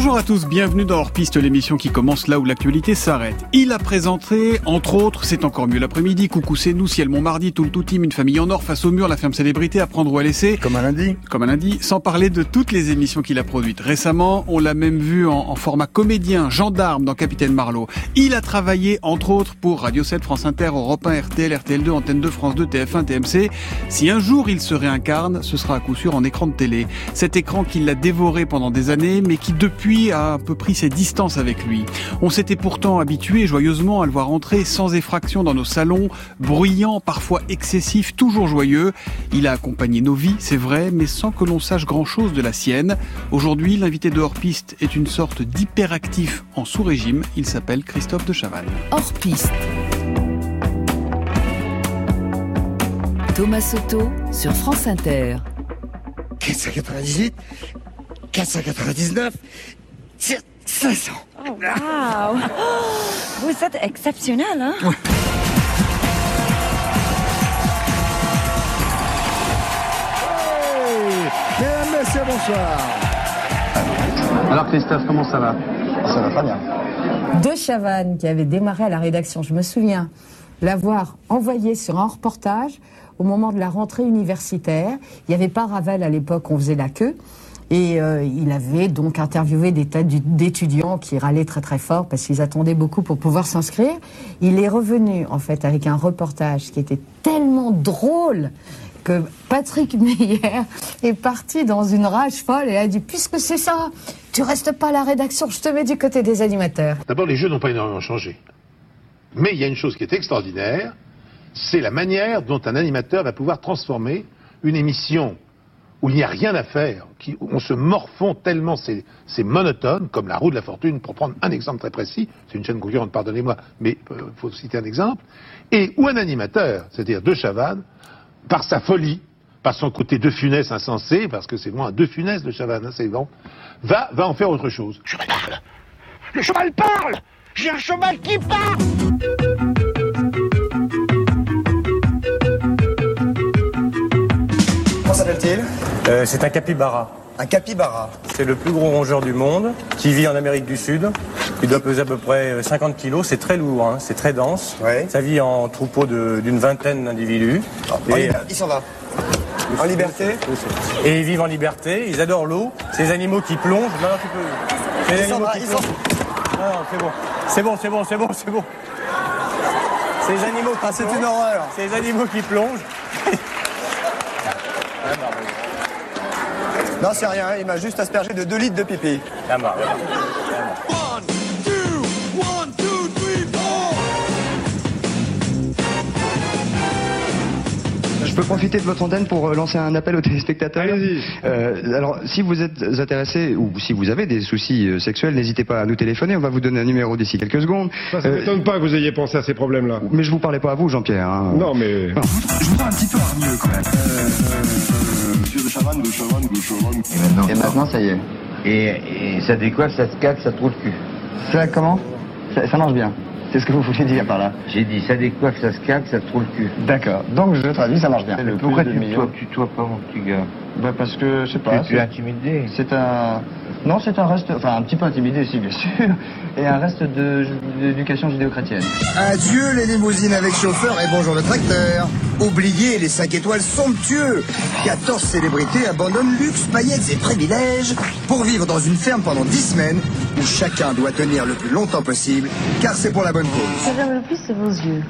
Bonjour à tous, bienvenue dans Hors Piste, l'émission qui commence là où l'actualité s'arrête. Il a présenté, entre autres, c'est encore mieux l'après-midi, Coucou c'est nous, Ciel mon mardi, tout le tout team, une famille en or, face au mur, la ferme célébrité, à prendre ou à laisser. Comme un lundi. Comme un lundi, sans parler de toutes les émissions qu'il a produites. Récemment, on l'a même vu en, en, format comédien, gendarme dans Capitaine Marlowe. Il a travaillé, entre autres, pour Radio 7, France Inter, Europe 1, RTL, RTL2, Antenne 2, France 2, TF1, TMC. Si un jour il se réincarne, ce sera à coup sûr en écran de télé. Cet écran qu'il l'a dévoré pendant des années, mais qui depuis a un peu pris ses distances avec lui. On s'était pourtant habitué joyeusement à le voir entrer sans effraction dans nos salons, bruyant, parfois excessif, toujours joyeux. Il a accompagné nos vies, c'est vrai, mais sans que l'on sache grand-chose de la sienne. Aujourd'hui, l'invité de hors-piste est une sorte d'hyperactif en sous-régime. Il s'appelle Christophe de Chavannes. Hors-piste. Thomas Soto sur France Inter. 498, 499, 500. Oh, wow! Vous êtes exceptionnel, hein? Ouais. Hey Mesdames, Messieurs, bonsoir. Alors Christophe, comment ça va? Ça va très bien. De Chavannes, qui avait démarré à la rédaction, je me souviens l'avoir envoyé sur un reportage au moment de la rentrée universitaire. Il n'y avait pas Ravel à l'époque, on faisait la queue. Et euh, il avait donc interviewé des tas d'étudiants qui râlaient très très fort parce qu'ils attendaient beaucoup pour pouvoir s'inscrire. Il est revenu en fait avec un reportage qui était tellement drôle que Patrick Meyer est parti dans une rage folle et a dit puisque c'est ça, tu restes pas à la rédaction, je te mets du côté des animateurs. D'abord, les jeux n'ont pas énormément changé. Mais il y a une chose qui est extraordinaire, c'est la manière dont un animateur va pouvoir transformer une émission où il n'y a rien à faire, qui, où on se morfond tellement, c'est monotone, comme la roue de la fortune, pour prendre un exemple très précis, c'est une chaîne concurrente, pardonnez-moi, mais il euh, faut citer un exemple, et où un animateur, c'est-à-dire De Chavannes, par sa folie, par son côté de funès insensé, parce que c'est moins de funès de Chavannes, hein, c'est bon, va, va en faire autre chose. Je parle! Le cheval parle! J'ai un cheval qui parle s'appelle-t-il euh, C'est un capybara. Un capybara. C'est le plus gros rongeur du monde, qui vit en Amérique du Sud. Il doit peser à peu près 50 kilos. C'est très lourd, hein. c'est très dense. Ouais. Ça vit en troupeau d'une vingtaine d'individus. Oh, Et... Il s'en va. En liberté Et ils vivent en liberté, ils adorent l'eau. Ces animaux qui plongent. Non, non, tu peux. Ces animaux va, qui plongent. Non, non, c'est bon. C'est bon, c'est bon, c'est bon, c'est bon. Ces animaux qui ah, c'est une horreur. Ces animaux qui plongent. Non, c'est rien, il m'a juste aspergé de 2 litres de pipi. Peux profiter de votre antenne pour lancer un appel aux téléspectateurs. Allez-y. Euh, alors, si vous êtes intéressé ou si vous avez des soucis euh, sexuels, n'hésitez pas à nous téléphoner. On va vous donner un numéro d'ici quelques secondes. Ça, ça m'étonne pas que vous ayez pensé à ces problèmes-là. Mais je vous parlais pas à vous, Jean-Pierre. Hein. Non, mais. Non. Je vous un petit peu hargneux quand même. Monsieur de Chavannes, de Chavannes, de Chavannes. Et maintenant, et maintenant ça y est. Et, et ça décoiffe, ça se caque, ça trouve le cul. Ça, comment? Ça, ça marche bien. C'est ce que vous voulez dire par là J'ai dit, ça décoiffe, ça se caque, ça trouve le cul. D'accord. Donc je traduis, ça marche bien. Le Pourquoi tu tutoies, tutoies pas, mon petit gars bah Parce que, je sais pas. Tu es intimidé C'est un... Non, c'est un reste... Enfin, un petit peu intimidé, si, bien sûr. Et un reste d'éducation judéo-chrétienne. Adieu les limousines avec chauffeur et bonjour le tracteur. Oubliez les 5 étoiles somptueux. 14 célébrités abandonnent luxe, paillettes et privilèges pour vivre dans une ferme pendant 10 semaines où chacun doit tenir le plus longtemps possible car c'est pour la bonne cause. Ce que j'aime le plus, c'est vos yeux.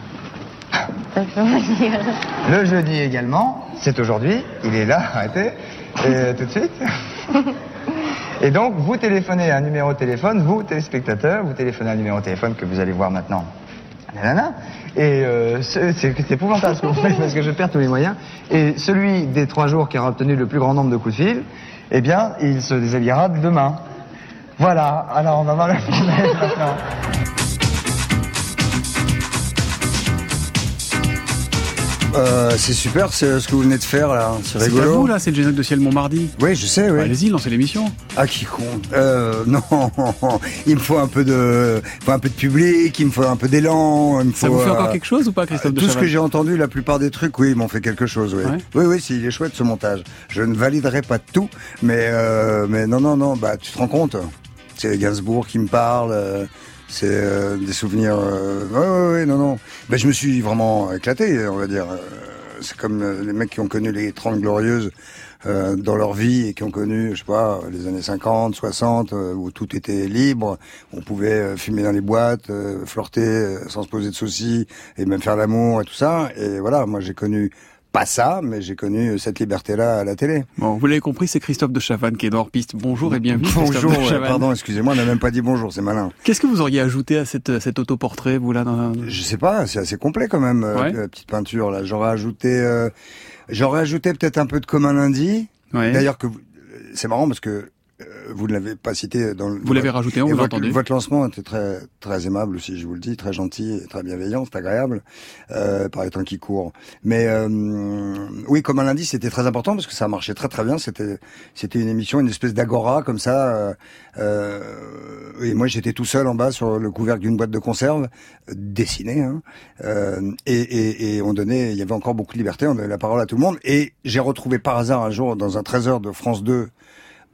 Le jeudi également, c'est aujourd'hui, il est là, arrêtez, et tout de suite. Et donc, vous téléphonez à un numéro de téléphone, vous, téléspectateurs, vous téléphonez à un numéro de téléphone que vous allez voir maintenant. Nanana. Et euh, c'est épouvantable ce que vous faites parce que je perds tous les moyens. Et celui des trois jours qui aura obtenu le plus grand nombre de coups de fil, eh bien, il se déshabillera demain. Voilà. Alors, on va voir le problème maintenant. Euh, c'est super ce que vous venez de faire là, c'est rigolo. C'est à vous là, c'est le générique de Ciel Montmardi. Oui, je sais, oui. Bah, Allez-y, lancez l'émission. Ah, qui con. Euh, non, il me faut un peu de, il faut un peu de public, il me faut un peu d'élan. il me Ça faut, vous fait euh, encore quelque chose ou pas, Christophe de Tout ce que j'ai entendu, la plupart des trucs, oui, ils m'ont fait quelque chose, oui. Ouais. Oui, oui, si, il est chouette ce montage. Je ne validerai pas tout, mais, euh, mais non, non, non, bah, tu te rends compte C'est Gainsbourg qui me parle. C'est euh, des souvenirs. euh, ouais, ouais, ouais, non, non. Ben, je me suis vraiment éclaté, on va dire. Euh, C'est comme euh, les mecs qui ont connu les 30 glorieuses euh, dans leur vie et qui ont connu, je sais pas, les années 50, 60, euh, où tout était libre. On pouvait fumer dans les boîtes, flirter sans se poser de soucis et même faire l'amour et tout ça. Et voilà, moi j'ai connu pas ça, mais j'ai connu cette liberté-là à la télé. Bon, vous l'avez compris, c'est Christophe de Chavannes qui est dans piste. Bonjour et bienvenue. Bonjour, de pardon, excusez-moi, on n'a même pas dit bonjour, c'est malin. Qu'est-ce que vous auriez ajouté à cette, cet autoportrait, vous là dans... Je sais pas, c'est assez complet quand même, euh, la petite peinture là. J'aurais ajouté, euh, j'aurais ajouté peut-être un peu de commun lundi. Ouais. D'ailleurs que vous- c'est marrant parce que vous ne l'avez pas cité dans le. Vous l'avez rajouté, on vous l'a votre, entendu. votre lancement était très très aimable aussi, je vous le dis, très gentil, et très bienveillant, c'est agréable euh, par les temps qui courent. Mais euh, oui, comme un lundi, c'était très important parce que ça marchait très très bien. C'était c'était une émission, une espèce d'agora comme ça. Euh, euh, et moi, j'étais tout seul en bas sur le couvercle d'une boîte de conserve euh, dessinée, hein, euh, et, et, et on donnait, il y avait encore beaucoup de liberté, on donnait la parole à tout le monde. Et j'ai retrouvé par hasard un jour dans un 13h de France 2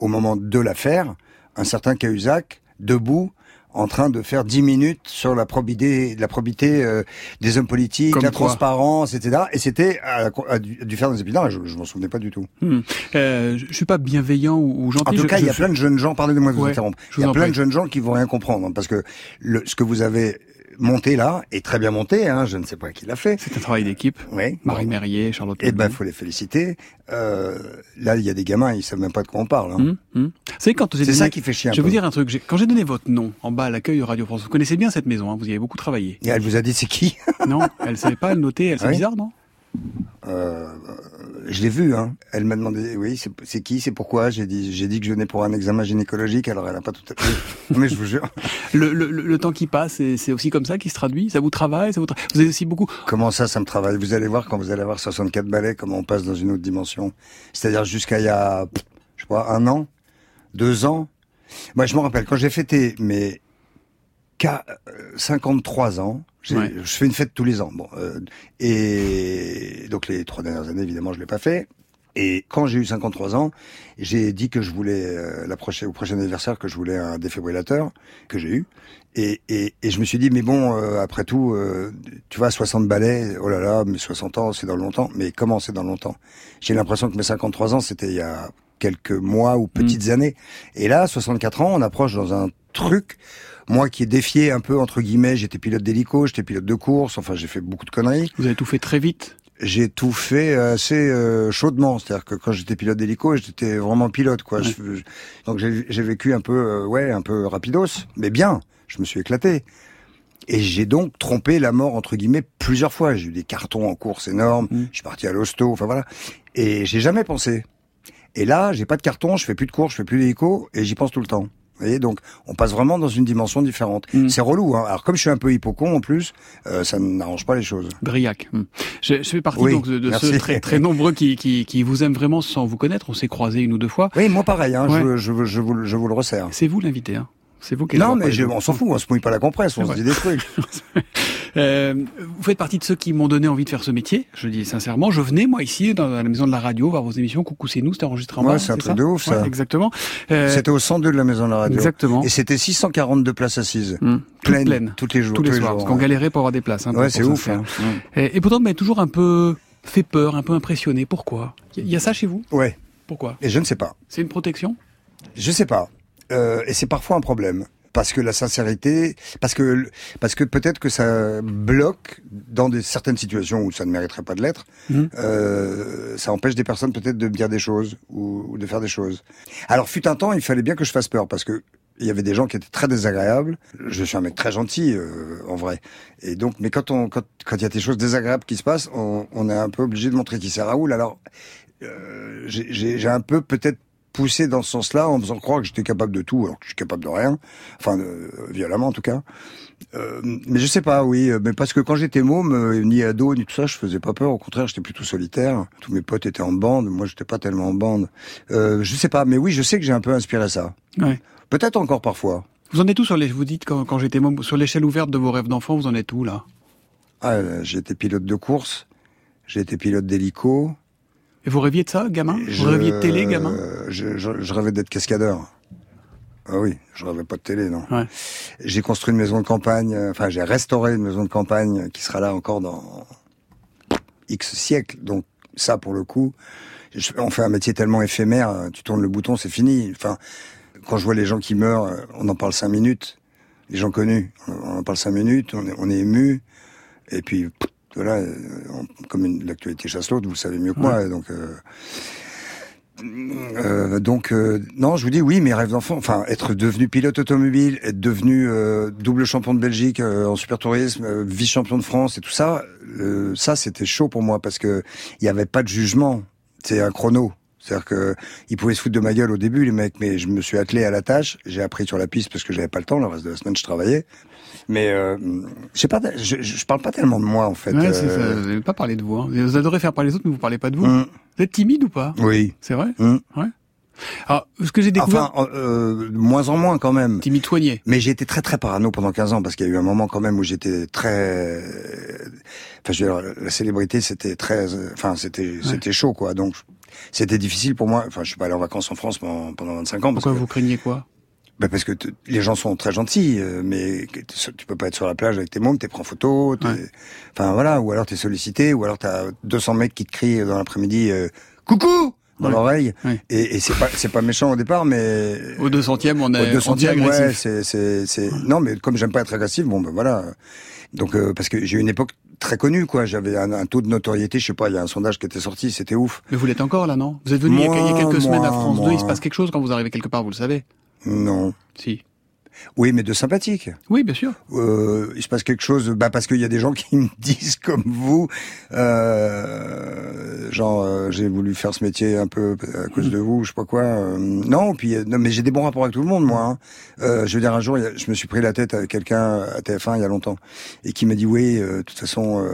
au moment de l'affaire, un certain Cahuzac, debout, en train de faire 10 minutes sur la probité, la probité euh, des hommes politiques, Comme la quoi transparence, etc. Et c'était à, à dû faire des épinards, je, je m'en souvenais pas du tout. Hmm. Euh, je suis pas bienveillant ou, ou gentil. En tout je- cas, il y a suis- plein de jeunes gens, pardonnez-moi de vous Ouais, interrompre, il y a plein de jeunes gens qui vont rien comprendre, hein, parce que le, ce que vous avez monté là est très bien monté, hein, je ne sais pas qui l'a fait. C'est un travail d'équipe. Oui. Marie Merrier, Charlotte. Eh ben, faut les féliciter. Euh, là, il y a des gamins, ils savent même pas de quoi on parle. Hein. Hum, hum. Savez, quand C'est donné- ça qui fait chier un Je vais peu. vous dire un truc. Quand j'ai donné votre nom en bas à l'accueil de Radio France, vous connaissez bien cette maison, hein, vous y avez beaucoup travaillé. Et elle vous a dit c'est qui? Non, elle savait pas, elle notait, c'est Ah oui bizarre, non? Euh, je l'ai vu, hein. Elle m'a demandé, oui, c'est qui, c'est pourquoi? J'ai dit, j'ai dit que je venais pour un examen gynécologique. Alors elle a pas tout à fait. Mais je vous jure. le, le, le- le temps qui passe, c'est aussi comme ça qui se traduit? Ça vous travaille, ça vous, tra- vous avez aussi beaucoup. Comment ça, ça me travaille? Vous allez voir quand vous allez avoir 64 balais, comment on passe dans une autre dimension. C'est-à-dire jusqu'à il y a, je sais pas, un an, deux ans? Moi, je me rappelle quand j'ai fêté mes qua- euh, 53 ans. Ouais. Je fais une fête tous les ans. Bon, euh, et donc les trois dernières années, évidemment, je l'ai pas fait. Et quand j'ai eu 53 ans, j'ai dit que je voulais euh, la prochaine, au prochain anniversaire que je voulais un défibrillateur que j'ai eu. Et, et, et je me suis dit mais bon euh, après tout euh, tu vois 60 balais oh là là mais 60 ans c'est dans longtemps mais comment c'est dans longtemps? J'ai l'impression que mes 53 ans c'était il y a quelques mois ou petites années et là 64 ans on approche dans un truc moi qui ai défié un peu entre guillemets j'étais pilote d'hélico j'étais pilote de course enfin j'ai fait beaucoup de conneries Vous avez tout fait très vite. j'ai tout fait assez euh, chaudement. C'est-à-dire que quand j'étais pilote d'hélico, j'étais vraiment pilote, quoi. Je- je- donc j'ai j'ai vécu un peu, euh, ouais, un peu rapidos, mais bien. Je me suis éclaté. Et j'ai donc trompé la mort entre guillemets plusieurs fois. J'ai eu des cartons en course énormes. Mm. Je suis parti à l'hosto, enfin voilà. Et j'ai jamais pensé. Et là, j'ai pas de carton, je fais plus de course, je fais plus d'hélico, et j'y pense tout le temps. Vous voyez, donc on passe vraiment dans une dimension différente. Mm. C'est relou. Hein. Alors comme je suis un peu hypocon en plus, euh, ça n'arrange pas les choses. Briac. Hum. Je, je fais partie Oui, donc de, de ceux très, très nombreux qui, qui, qui vous aiment vraiment sans vous connaître. On s'est croisés une ou deux fois. Oui, moi pareil. Hein, Ouais. je, je, je, vous, je vous le resserre. C'est vous l'invité. Hein. C'est vous qui Non, mais je, on s'en fout, on se mouille pas la compresse, on se dit des trucs. Euh, vous faites partie de ceux qui m'ont donné envie de faire ce métier, je dis sincèrement. Je venais, moi, ici, dans la maison de la radio, voir vos émissions. Coucou, c'est nous, c'était enregistré en Ouais, bas, c'est un truc de ouf, ça. Ouais, exactement. Euh, C'était au 102 de la maison de la radio. Exactement. Et c'était 642 places assises. toute Pleines, pleine. tous les jours. Tous les soirs, parce qu'on galérait pour avoir des places. Hein, Ouais, c'est ouf. hein. Et, et pourtant, mais toujours un peu fait peur, un peu impressionné. Pourquoi? Il y, y a ça chez vous? Ouais. Pourquoi? Et je ne sais pas. C'est une protection? Je sais pas. Euh, et c'est parfois un problème. Parce que la sincérité, parce que parce que peut-être que ça bloque dans des certaines situations où ça ne mériterait pas de l'être. Mhm. Euh, ça empêche des personnes peut-être de me dire des choses ou, ou de faire des choses. Alors fut un temps, il fallait bien que je fasse peur parce que il y avait des gens qui étaient très désagréables. Je suis un mec très gentil euh, en vrai. Et donc, mais quand on quand quand il y a des choses désagréables qui se passent, on, on est un peu obligé de montrer qui c'est Raoul. Alors euh, j'ai un peu peut-être poussé dans ce sens-là en me faisant croire que j'étais capable de tout alors que je suis capable de rien, enfin euh, violemment en tout cas. Euh, mais je sais pas, oui, euh, mais parce que quand j'étais môme, euh, ni ado ni tout ça, je faisais pas peur. Au contraire, j'étais plutôt solitaire. Tous mes potes étaient en bande, moi j'étais pas tellement en bande. Euh, je sais pas, mais oui, je sais que j'ai un peu inspiré ça. Ouais. Peut-être encore parfois. Vous en êtes où sur les... Vous dites quand, quand j'étais môme, sur l'échelle ouverte de vos rêves d'enfant, vous en êtes où là? Ah, euh, j'ai été pilote de course, j'ai été pilote d'hélico. Et vous rêviez de ça, gamin Je- Vous rêviez de télé, gamin je, je, je rêvais d'être cascadeur. Ah oui, je rêvais pas de télé, non. Ouais. J'ai construit une maison de campagne, euh, enfin j'ai restauré une maison de campagne qui sera là encore dans X siècles. Donc ça, pour le coup, je- on fait un métier tellement éphémère, euh, tu tournes le bouton, c'est fini. Enfin, quand je vois les gens qui meurent, euh, on en parle cinq minutes. Les gens connus, on on en parle cinq minutes, on est, on est ému. Et puis, voilà, euh, comme l'actualité chasse l'autre, vous le savez mieux que moi. Donc, euh, euh, donc euh, non, je vous dis oui, mes rêves d'enfant, enfin être devenu pilote automobile, être devenu double champion de Belgique en super tourisme, vice champion de France et tout ça, ça c'était chaud pour moi parce que il y avait pas de jugement, c'est un chrono. C'est-à-dire que ils pouvaient se foutre de ma gueule au début les mecs, mais je me suis attelé à la tâche, j'ai appris sur la piste parce que j'avais pas le temps, le reste de la semaine je travaillais. Mais euh, pas, je, je parle pas tellement de moi en fait. Ouais, euh, ça. Vous n'avez pas parlé de vous. hein. Vous adorez faire parler les autres, mais vous parlez pas de vous. Mm. Vous êtes timide ou pas? Oui. C'est vrai? Mm. Ouais. Alors, ce que j'ai découvert... Enfin, euh, de moins en moins quand même. Timide soigné. Mais j'ai été très très parano pendant 15 ans parce qu'il y a eu un moment quand même où j'étais très, enfin je veux dire, la célébrité c'était très, enfin c'était c'était chaud quoi. Donc c'était difficile pour moi. Enfin je suis pas allé en vacances en France pendant, pendant 25 ans. Parce Pourquoi que, vous craignez quoi? Bah parce que les gens sont très gentils, euh, mais tu peux pas être sur la plage avec tes mômes, t'es pris en photo, t'es- enfin voilà, ou alors t'es sollicité, ou alors t'as 200 mecs qui te crient dans l'après-midi, euh, coucou dans Ouais. l'oreille, Ouais. et, et c'est pas c'est pas méchant au départ, mais Au 200e, on au est, 200 on dit ouais, c'est, c'est, c'est, non, mais comme j'aime pas être agressif, bon, ben voilà. Donc, euh, parce que j'ai eu une époque très connue, quoi. J'avais un, un taux de notoriété, je sais pas, il y a un sondage qui était sorti, c'était ouf. Mais vous l'êtes encore là, non? Vous êtes venu il y a- il y a Moi, quelques semaines à moi, France 2, il se passe quelque chose quand vous arrivez quelque part, vous le savez Non. Si. Oui, mais de sympathique. Oui, bien sûr. Euh, il se passe quelque chose, bah parce qu'il y a des gens qui me disent comme vous, euh, genre euh, j'ai voulu faire ce métier un peu à cause de vous, je sais pas quoi. euh, non, puis euh, non, mais j'ai des bons rapports avec tout le monde, moi. hein. Euh, je veux dire, un jour, je me suis pris la tête avec quelqu'un à TF1 il y a longtemps et qui m'a dit oui, euh, de toute façon.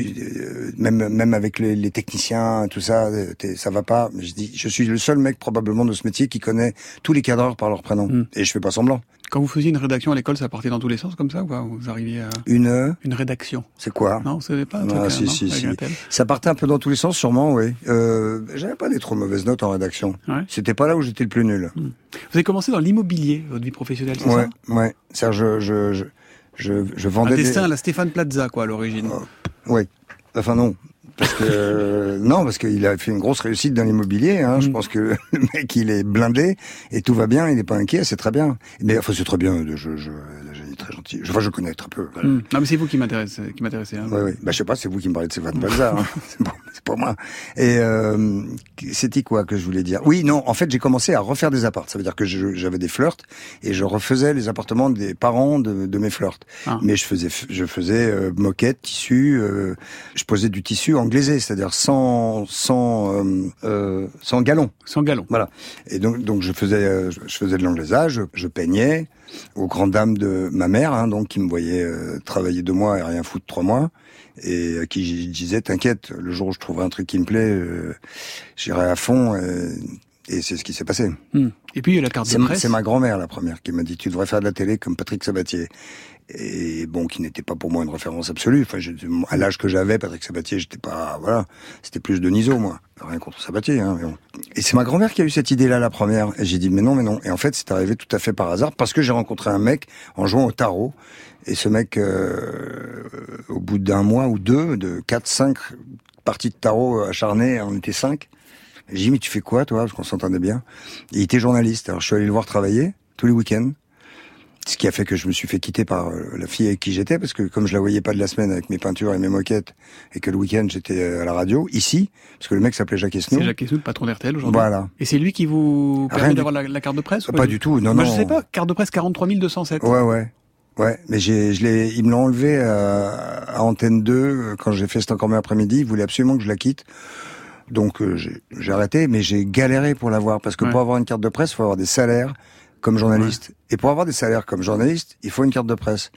Euh, tu, euh, même même avec les, les techniciens, tout ça, euh, ça va pas. Je dis, je suis le seul mec probablement de ce métier qui connaît tous les cadreurs par leur prénom, Mm. et je fais pas semblant. Quand vous faisiez une rédaction à l'école, ça partait dans tous les sens comme ça ou Vous arriviez à Une, une rédaction c'est quoi? Non, savez pas un Ah, truc, si, euh, si, si. Ça partait un peu dans tous les sens, sûrement, oui. Euh, J'avais pas des trop mauvaises notes en rédaction. Ouais. C'était pas là où j'étais le plus nul. Vous avez commencé dans l'immobilier, votre vie professionnelle, c'est Ouais, ça? ouais. C'est-à-dire, je, je, je, je, je Un vendais destin à des... la Stéphane Plaza, quoi, à l'origine. Oui. Enfin, non. Parce que, euh, non, parce qu'il a fait une grosse réussite dans l'immobilier, hein. Je Mm. pense que le mec, il est blindé et tout va bien, il est pas inquiet, c'est très bien. Mais, enfin, c'est très bien, je, je, très gentil. Enfin, je connais très peu. voilà. Hmm. Non, mais c'est vous qui m'intéressez, qui m'intéressez. Hein. Oui, oui. Bah, je sais pas, c'est vous qui me parlez de Stéphane Balza. Hein. c'est pas moi. Et euh, c'était quoi que je voulais dire? Oui, non, en fait, j'ai commencé à refaire des apparts. Ça veut dire que j'avais des flirts et je refaisais les appartements des parents de, de mes flirts. Ah. Mais je faisais, je faisais euh, moquette, tissu. euh, je posais du tissu anglaisé, c'est-à-dire sans, sans, euh, euh, sans galon. Sans galon. Voilà. Et donc, donc je faisais, euh, je faisais de l'anglaisage, je, je peignais aux grandes dames de ma mère, hein, donc qui me voyait euh, travailler deux mois et rien foutre trois mois, et à qui je disais t'inquiète, le jour où je trouverai un truc qui me plaît, euh, j'irai à fond. Et, et c'est ce qui s'est passé. Hmm. Et puis il y a la carte de presse. c'est ma grand-mère la première qui m'a dit tu devrais faire de la télé comme Patrick Sabatier. Et bon, qui n'était pas pour moi une référence absolue. Enfin, à l'âge que j'avais, Patrick Sabatier, j'étais pas, voilà, c'était plus de Niso, moi. Rien contre Sabatier, hein, mais bon. Et c'est ma grand-mère qui a eu cette idée-là, la première. Et j'ai dit, mais non, mais non. Et en fait, c'est arrivé tout à fait par hasard, parce que j'ai rencontré un mec en jouant au tarot. Et ce mec, euh, au bout d'un mois ou deux, de quatre, cinq parties de tarot acharnées, on était cinq. J'ai dit, mais tu fais quoi, toi? Parce qu'on s'entendait bien. Et il était journaliste. Alors, je suis allé le voir travailler tous les week-ends. Ce qui a fait que je me suis fait quitter par euh, la fille avec qui j'étais, parce que comme je la voyais pas de la semaine avec mes peintures et mes moquettes, et que le week-end j'étais euh, à la radio, ici, parce que le mec s'appelait Jacques Esnou. C'est Jacques Esnou, le patron d'RTL aujourd'hui. Voilà. Et c'est lui qui vous permet du- d'avoir la, la carte de presse Pas du tout, non, Moi, non. Je sais pas, carte de presse 43 207. Ouais, ouais. Ouais, mais j'ai, je l'ai, ils me l'ont enlevé à, à Antenne 2 euh, quand j'ai fait cet encore après-midi. Ils voulaient absolument que je la quitte. Donc euh, j'ai, arrêté, mais j'ai galéré pour l'avoir parce que Ouais. pour avoir une carte de presse, il faut avoir des salaires comme journaliste. Et pour avoir des salaires comme journaliste, il faut une carte de presse.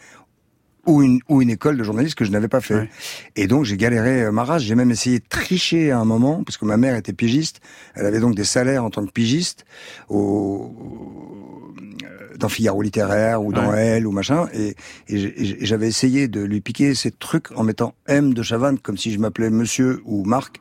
Ou une, ou une école de journaliste que je n'avais pas fait. Et donc j'ai galéré euh, ma race. J'ai même essayé de tricher à un moment, parce que ma mère était pigiste. Elle avait donc des salaires en tant que pigiste au, euh, dans Figaro littéraire ou dans Elle ou machin. Et, et j'avais essayé de lui piquer ces trucs en mettant M de Chavannes comme si je m'appelais Monsieur ou Marc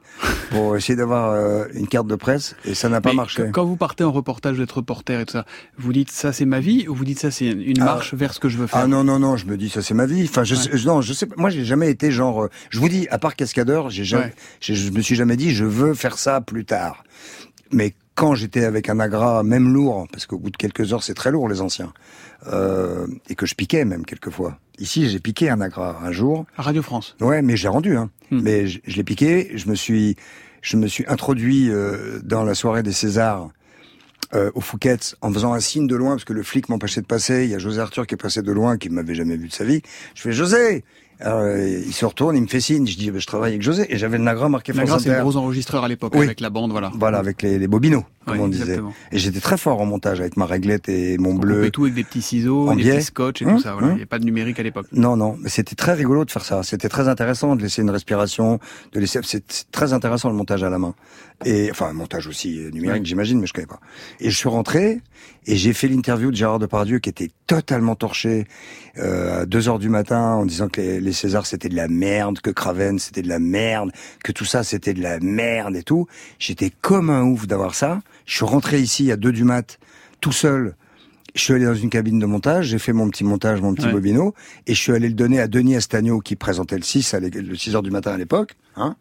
pour essayer d'avoir euh, une carte de presse. Et ça n'a pas Mais marché. Quand vous partez en reportage, vous êtes reporter et tout ça, vous dites ça c'est ma vie ou vous dites ça c'est une Ah. marche vers ce que je veux faire? Ah non non non, je me dis ça c'est ma vie. Enfin je sais- non, je sais pas moi j'ai jamais été genre euh, je vous dis à part cascadeur, j'ai jamais Ouais. je me suis jamais dit je veux faire ça plus tard. Mais quand j'étais avec un agra même lourd parce qu'au bout de quelques heures c'est très lourd les anciens. Euh, et que je piquais même quelquefois. Ici, j'ai piqué un agra un jour. À Radio France. Ouais, mais j'ai rendu. Hein. Hmm. Mais je, je l'ai piqué. Je me suis, je me suis introduit euh, dans la soirée des Césars euh, au Fouquet's en faisant un signe de loin parce que le flic m'empêchait de passer. Il y a José Arthur qui est passé de loin, qui m'avait jamais vu de sa vie. Je fais José. Alors, euh, il se retourne, il me fait signe. Je dis, bah, je travaille avec José et j'avais le Nagra marqué France Nagra, c'est le Inter. gros enregistreur à l'époque Oui. avec la bande, voilà. Voilà, avec les, les bobineaux, comme on disait. exactement. Et j'étais très fort en montage avec ma réglette et mon On bleu. coupait tout avec des petits ciseaux, En des biais. petits scotch et Hum, tout ça. Voilà. hum. Il n'y a pas de numérique à l'époque. Non, non, mais c'était très rigolo de faire ça. C'était très intéressant de laisser une respiration, de laisser. C'est très intéressant le montage à la main. Et enfin, montage aussi euh, numérique, Ouais. j'imagine, mais je connais pas. Et je suis rentré et j'ai fait l'interview de Gérard Depardieu qui était totalement torché euh, à 2 heures du matin en disant que les, les Césars c'était de la merde, que Craven c'était de la merde, que tout ça c'était de la merde et tout. J'étais comme un ouf d'avoir ça. Je suis rentré ici à 2 du mat, tout seul. Je suis allé dans une cabine de montage, j'ai fait mon petit montage, mon petit Ouais. bobino, et je suis allé le donner à Denis Astagno qui présentait le 6 à le 6 heures du matin à l'époque, hein.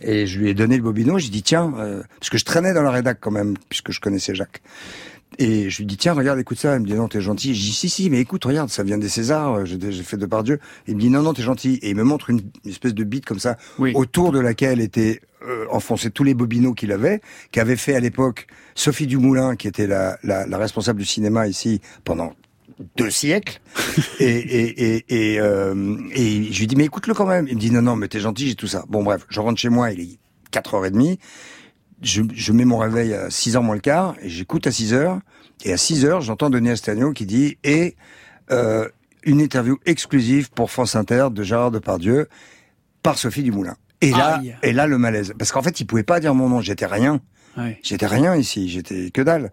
Et je lui ai donné le bobino, j'ai dit tiens, euh, parce que je traînais dans la rédac quand même, puisque je connaissais Jacques. Et je lui dis tiens regarde écoute ça, il me dit non t'es gentil. Je dis si si mais écoute regarde ça vient des Césars, j'ai j'ai fait de par Dieu. Il me dit non non t'es gentil et il me montre une, une espèce de bite comme ça Oui. autour de laquelle étaient euh, enfoncés tous les bobineaux qu'il avait, qu'avait fait à l'époque Sophie Dumoulin qui était la, la, la responsable du cinéma ici pendant deux siècles. et, et, et, et, euh, et je lui dis, mais écoute-le quand même. Il me dit, non, non, mais t'es gentil, j'ai tout ça. Bon, bref, je rentre chez moi, il est 4h30. Je, je mets mon réveil à 6h moins le quart et j'écoute à 6h. Et à 6h, j'entends Denis Astagno qui dit, et euh, une interview exclusive pour France Inter de Gérard Depardieu par Sophie Dumoulin. Et là, Aïe. et là, le malaise. Parce qu'en fait, il pouvait pas dire mon nom. J'étais rien. Ouais. J'étais rien ici. J'étais que dalle.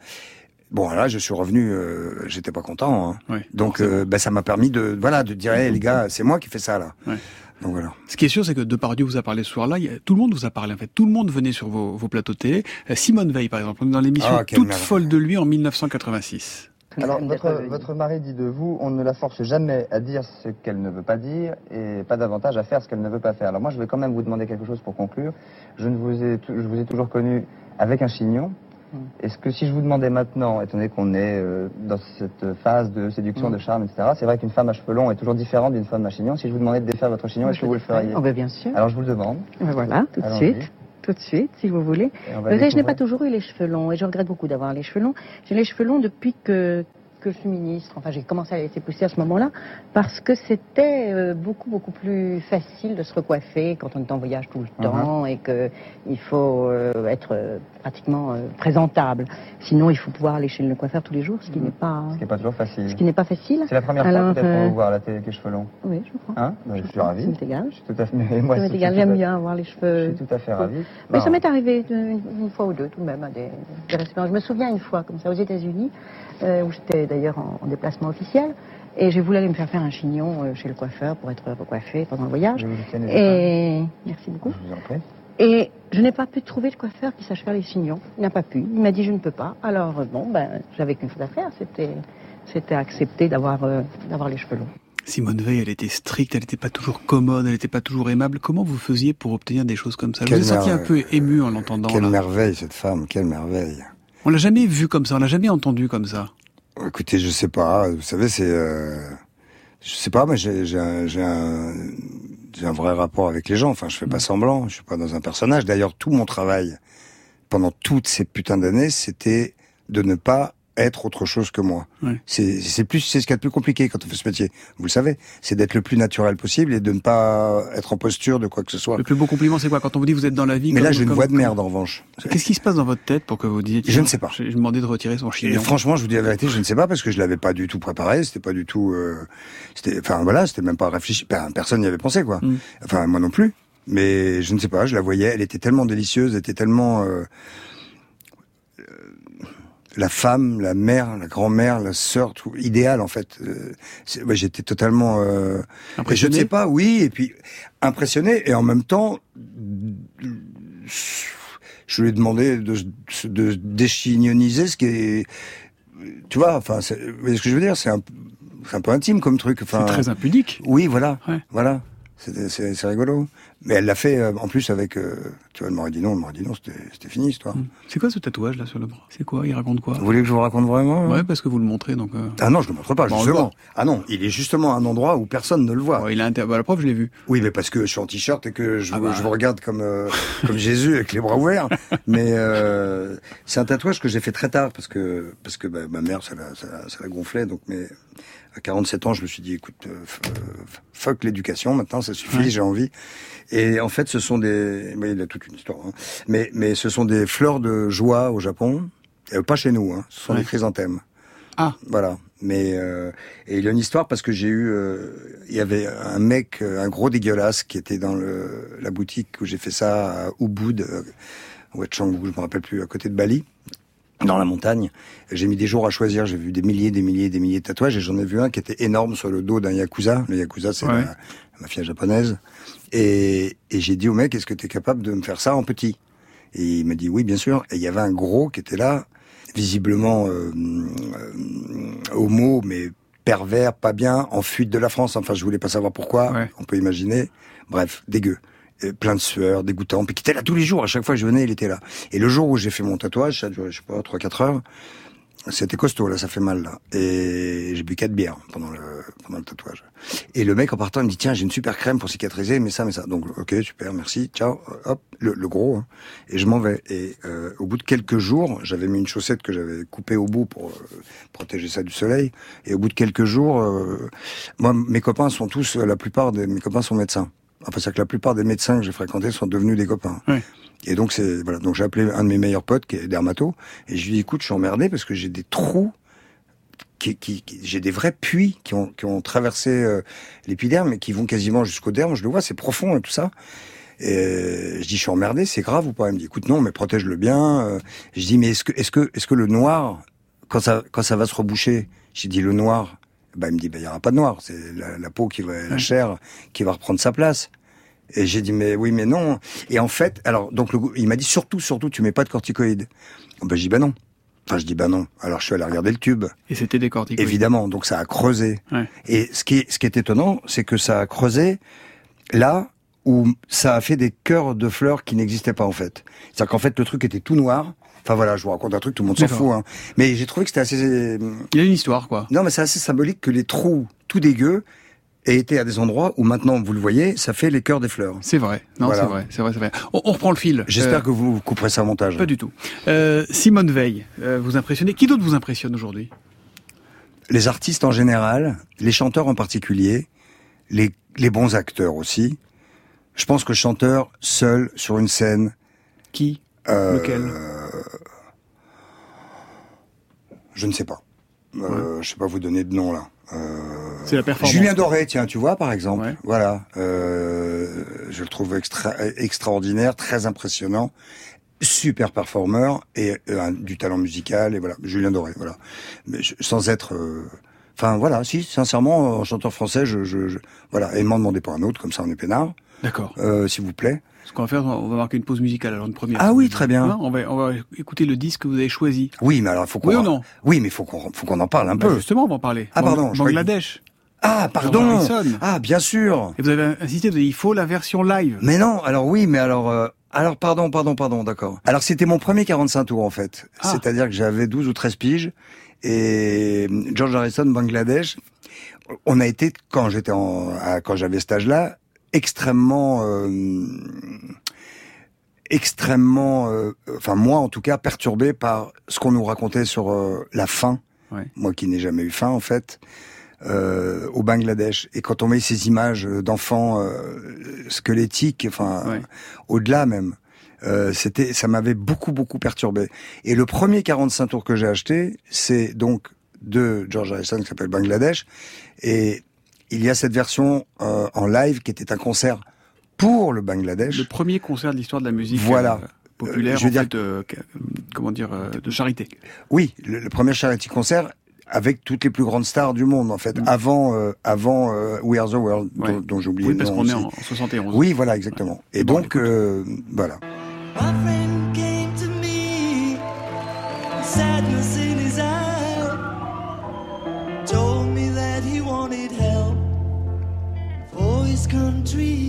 Bon, là, je suis revenu. euh, J'étais pas content. Hein. Ouais, Donc, euh, bah, ça m'a permis de, voilà, de dire, hey, les gars, c'est moi qui fais ça là. Ouais. Donc voilà. Ce qui est sûr, c'est que Depardieu vous a parlé ce soir-là. Tout le monde vous a parlé, en fait. Tout le monde venait sur vos, vos plateaux télé. Euh, Simone Veil, par exemple, on est dans l'émission Ah, Toute merde. folle de lui en 1986. Alors, votre, votre mari dit de vous, on ne la force jamais à dire ce qu'elle ne veut pas dire et pas davantage à faire ce qu'elle ne veut pas faire. Alors moi, je vais quand même vous demander quelque chose pour conclure. Je, ne vous, ai, je vous ai toujours connu avec un chignon. Est-ce que si je vous demandais maintenant, étant donné qu'on est euh, dans cette phase de séduction, de charme, etc., c'est vrai qu'une femme à cheveux longs est toujours différente d'une femme à chignon. Si je vous demandais de défaire votre chignon, est-ce que vous le feriez? Oh, ben, bien sûr. Alors je vous le demande. Ben voilà, tout de suite. Tout de suite, si vous voulez. Je n'ai pas toujours eu les cheveux longs et je regrette beaucoup d'avoir les cheveux longs. J'ai les cheveux longs depuis que, que je suis ministre. Enfin, j'ai commencé à les laisser pousser à ce moment-là parce que c'était euh, beaucoup, beaucoup plus facile de se recoiffer quand on est en voyage tout le Mhm. temps et qu'il faut euh, être pratiquement euh, présentable. Sinon, il faut pouvoir aller chez le coiffeur tous les jours, ce qui n'est pas, Ce qui n'est pas toujours facile. ce qui n'est pas facile. C'est la première Alors, fois peut-être euh, pour vous voir à la télé avec les cheveux longs. Oui, je crois. Hein? Ben, Je suis ravi. Ça m'est égal. Je suis tout à fait. moi, égal, j'aime bien avoir les cheveux. Je suis tout à fait ravi. Mais Non. ça m'est arrivé de- une, une fois ou deux tout de même à des, des restaurants. Je me souviens une fois comme ça aux États-Unis, euh, où j'étais d'ailleurs en, en déplacement officiel, et j'ai voulu aller me faire faire un chignon euh, chez le coiffeur pour être recoiffée pendant le voyage. Je vous le Et merci beaucoup. Je vous en prie. Et je n'ai pas pu trouver le coiffeur qui sache faire les chignons. Il n'a pas pu. Il m'a dit je ne peux pas. Alors euh, bon, ben j'avais qu'une chose à faire, c'était c'était accepter d'avoir euh, d'avoir les cheveux longs. Simone Veil, elle était stricte, elle n'était pas toujours commode, elle n'était pas toujours aimable. Comment vous faisiez pour obtenir des choses comme ça? Vous ai senti un peu ému en l'entendant. Quelle là. merveille cette femme, quelle merveille. On l'a jamais vu comme ça, on l'a jamais entendu comme ça. Écoutez, je sais pas. Vous savez, c'est, euh, je sais pas, mais j'ai, j'ai un, j'ai un, j'ai un vrai rapport avec les gens. Enfin, je fais pas semblant. Je suis pas dans un personnage. D'ailleurs, tout mon travail pendant toutes ces putains d'années, c'était de ne pas être autre chose que moi. Ouais. C'est plus c'est ce qu'il y a de plus compliqué quand on fait ce métier. Vous le savez, c'est d'être le plus naturel possible et de ne pas être en posture de quoi que ce soit. Le plus beau compliment, c'est quoi Quand on vous dit vous êtes dans la vie. Mais là, j'ai une voix de merde en revanche. Qu'est-ce qui se passe dans votre tête pour que vous disiez Je ne sais pas. J'ai demandé de retirer son Et chignon. franchement, je vous dis la vérité, je ne sais pas parce que je l'avais pas du tout préparé. C'était pas du tout. euh, c'était, enfin voilà, c'était même pas réfléchi. Ben, personne n'y avait pensé quoi. Mm. Enfin moi non plus. Mais je ne sais pas. Je la voyais. Elle était tellement délicieuse. Elle était tellement euh, la femme, la mère, la grand-mère, la sœur, tout idéal en fait. Euh, ouais, J'étais totalement. Euh, et je Impressionné ne sais pas. Oui. Et puis impressionné et en même temps. Je lui ai demandé de, de déchignoniser ce qui est, tu vois, enfin, vous voyez ce que je veux dire, c'est un, un peu intime comme truc. Enfin, C'est très impudique. Oui, voilà, Ouais. voilà. C'est rigolo. Mais elle l'a fait euh, en plus avec, euh, tu vois, elle m'aurait dit non, elle m'aurait dit non, c'était c'était fini, histoire. C'est quoi ce tatouage là sur le bras? C'est quoi? Il raconte quoi? Vous voulez que je vous raconte vraiment Ouais, parce que vous le montrez donc. euh, Ah non, je ne le montre pas, Bon, justement. Ah non, il est justement à un endroit où personne ne le voit. ouais, il a inter... bah, la preuve, je l'ai vu. Oui, mais parce que je suis en t-shirt et que je, Ah vous- bah. je vous regarde comme euh, comme Jésus avec les bras ouverts. Mais euh, c'est un tatouage que j'ai fait très tard parce que parce que bah, ma mère ça la, ça, la- ça la gonflait. Donc, mais à 47 ans, je me suis dit, écoute, euh, euh, fuck l'éducation. Maintenant, ça suffit, Ouais. j'ai envie. Et en fait, ce sont des, il a toute une histoire. hein. Mais mais ce sont des fleurs de joie au Japon, Euh, pas chez nous. Hein. Ce sont Ouais. des chrysanthèmes. Ah. Voilà. Mais euh, et il y a une histoire parce que j'ai eu, il y avait un mec, un gros dégueulasse qui était dans le, la boutique où j'ai fait ça à Ubud, ou à Canggu, je me rappelle plus, à côté de Bali, dans la montagne. J'ai mis des jours à choisir. J'ai vu des milliers, des milliers, des milliers de tatouages et j'en ai vu un qui était énorme sur le dos d'un yakuza. Le yakuza, c'est Ouais. la, la mafia japonaise. Et, et j'ai dit au mec, est-ce que tu es capable de me faire ça en petit? Et il m'a dit oui, bien sûr. Et il y avait un gros qui était là, visiblement euh, euh, homo, mais pervers, pas bien, en fuite de la France. Enfin, je voulais pas savoir pourquoi. Ouais. On peut imaginer. Bref, dégueu. Et plein de sueur, dégoûtant, puis qui était là tous les jours. À chaque fois que je venais, il était là. Et le jour où j'ai fait mon tatouage, ça a duré, je sais pas, 3-4 heures, c'était costaud, là, ça fait mal, là. Et j'ai bu quatre bières pendant le, pendant le tatouage. Et le mec, en partant, il me dit, tiens, j'ai une super crème pour cicatriser, mais ça, mais ça. Donc, ok, super, merci, ciao, hop, le, le gros, hein. Et je m'en vais. Et euh, au bout de quelques jours, j'avais mis une chaussette que j'avais coupée au bout pour euh, protéger ça du soleil. Et au bout de quelques jours, euh, moi, mes copains sont tous, la plupart de mes copains sont médecins. Enfin, c'est que la plupart des médecins que j'ai fréquentés sont devenus des copains. Ouais. Et donc c'est voilà, donc j'ai appelé un de mes meilleurs potes qui est dermato et je lui dis écoute, je suis emmerdé parce que j'ai des trous qui, qui, qui- j'ai des vrais puits qui ont qui ont traversé euh, l'épiderme et qui vont quasiment jusqu'au derme, je le vois, c'est profond et tout ça. Et euh, je dis je suis emmerdé, c'est grave ou pas? Il me dit écoute non, mais protège-le bien. Euh, Je dis mais est-ce que est-ce que est-ce que le noir quand ça quand ça va se reboucher, j'ai dit le noir bah, il me dit, bah, il y aura pas de noir. C'est la, la peau qui va, la chair qui va reprendre sa place. Et j'ai dit, mais oui, mais non. Et en fait, alors, donc, le, il m'a dit, surtout, surtout, tu mets pas de corticoïdes. Ben, je dis, bah non. Enfin, je dis, bah non. Alors, je suis allé regarder le tube. Et c'était des corticoïdes. Évidemment. Donc, ça a creusé. Ouais. Et ce qui est, ce qui est étonnant, c'est que ça a creusé là où ça a fait des cœurs de fleurs qui n'existaient pas, en fait. C'est-à-dire qu'en fait, le truc était tout noir. Enfin voilà, je vous raconte un truc, tout le monde s'en fout. Hein. Mais j'ai trouvé que c'était assez. Il y a une histoire, quoi. Non, mais c'est assez symbolique que les trous tout dégueux aient été à des endroits où maintenant, vous le voyez, ça fait les cœurs des fleurs. C'est vrai. Non, Voilà. c'est vrai, c'est vrai, c'est vrai. On, on reprend le fil. J'espère Euh, que vous couperez ça au montage. Pas du tout. Euh, Simone Veil, euh, vous impressionnez. Qui d'autre vous impressionne aujourd'hui? Les artistes en général, les chanteurs en particulier, les, les bons acteurs aussi. Je pense que chanteur seul sur une scène. Qui? euh, Lequel? Je ne sais pas. Euh, Je sais pas vous donner de nom là. Euh, C'est la performance. Julien Doré, tiens, tu vois, par exemple. Ouais. Voilà. Euh, je le trouve extra, extraordinaire, très impressionnant, super performeur et euh, du talent musical. Et voilà, Julien Doré, voilà. Mais je- sans être... euh, Enfin, voilà, si, sincèrement, en chanteur français, je... je, je voilà, et m'en demandez pas un autre, comme ça on est peinard. D'accord. Euh, S'il vous plaît. Ce qu'on va faire, on va marquer une pause musicale alors une première. Ah oui, très bien. Non, on va, on va écouter le disque que vous avez choisi. Oui, mais alors, il faut qu'on... Oui ou non Oui, mais faut qu'on faut qu'on en parle un Bah, peu. Justement, on va en parler. Ah, pardon, Bangladesh. Ah, pardon. Ah, bien sûr Et vous avez insisté, vous avez dit, il faut la version live. Mais non, alors oui, mais alors... euh, alors pardon, pardon, pardon, d'accord. Alors c'était mon premier 45 tours en fait. Ah. C'est-à-dire que j'avais 12 ou 13 piges et George Harrison, Bangladesh, on a été, quand j'étais en, quand j'avais cet âge-là, extrêmement, euh, extrêmement, euh, enfin moi en tout cas, perturbé par ce qu'on nous racontait sur euh, la faim. Ouais. Moi qui n'ai jamais eu faim en fait. euh, au Bangladesh et quand on met ces images d'enfants euh, squelettiques, enfin Ouais. au-delà même, euh, c'était, ça m'avait beaucoup beaucoup perturbé. Et le premier 45 tours que j'ai acheté, c'est donc de George Harrison qui s'appelle Bangladesh, et il y a cette version euh, en live qui était un concert pour le Bangladesh. Le premier concert de l'histoire de la musique Voilà. euh, populaire, Euh, je veux en dire- fait, euh, que- comment dire, euh, de charité. Oui, le, le premier charity concert avec toutes les plus grandes stars du monde en fait, avant euh, avant euh, We Are the World Mm. Ouais. dont, dont j'ai oublié Oui, parce qu'on est en, en 71. Oui, voilà exactement. Et Bon, donc euh, voilà. My his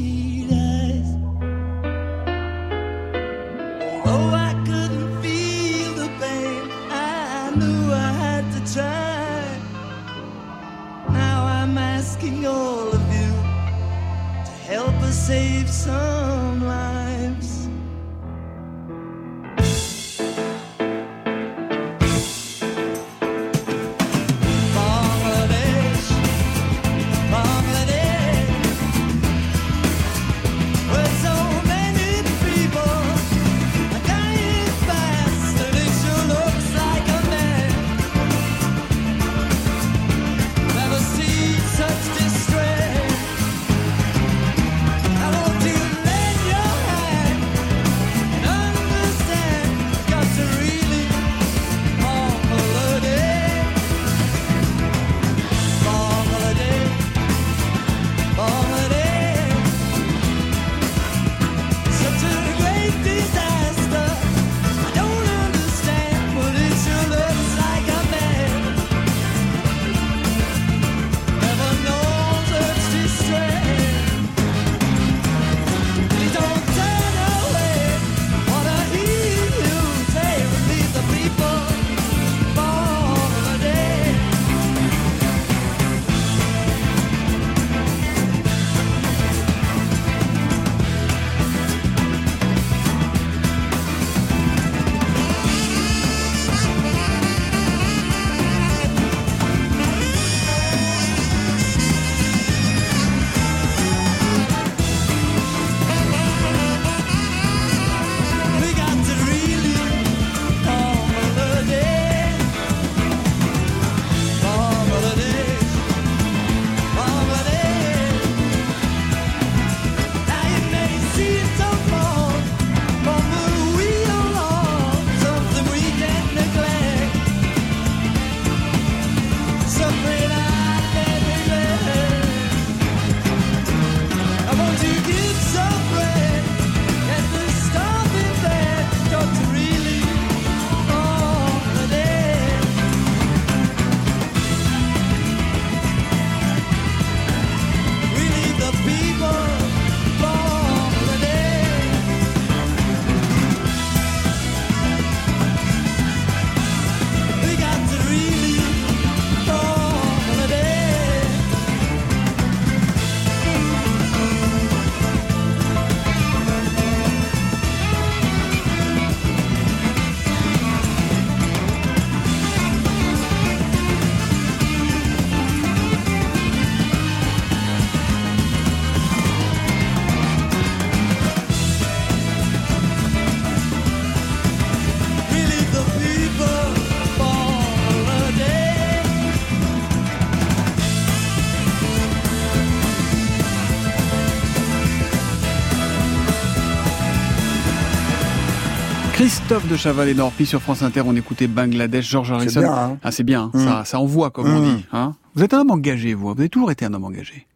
Christophe de Chaval et Norpi sur France Inter, on écoutait Bangladesh, George Harrison. bien, hein Ah, c'est bien, Mm. ça, ça envoie, comme on Mm. dit. Hein vous êtes un homme engagé, vous. Vous avez toujours été un homme engagé.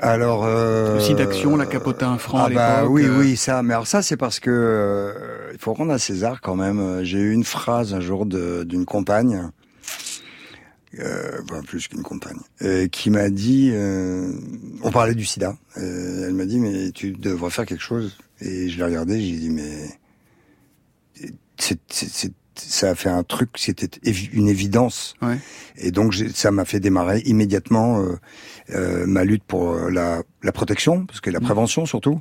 Alors euh, Le site d'action, la capote à un franc ah bah oui euh. oui ça mais alors ça c'est parce que euh, il faut rendre à César quand même Euh, j'ai eu une phrase un jour d'une compagne euh, enfin, plus qu'une compagne qui m'a dit on parlait du sida Euh, elle m'a dit mais tu devrais faire quelque chose et je l'ai regardé j'ai dit mais c'est c'est- ça a fait un truc, c'était une évidence. Ouais. Et donc j'ai- ça m'a fait démarrer immédiatement euh, euh, ma lutte pour euh, la, la protection, parce que la prévention surtout.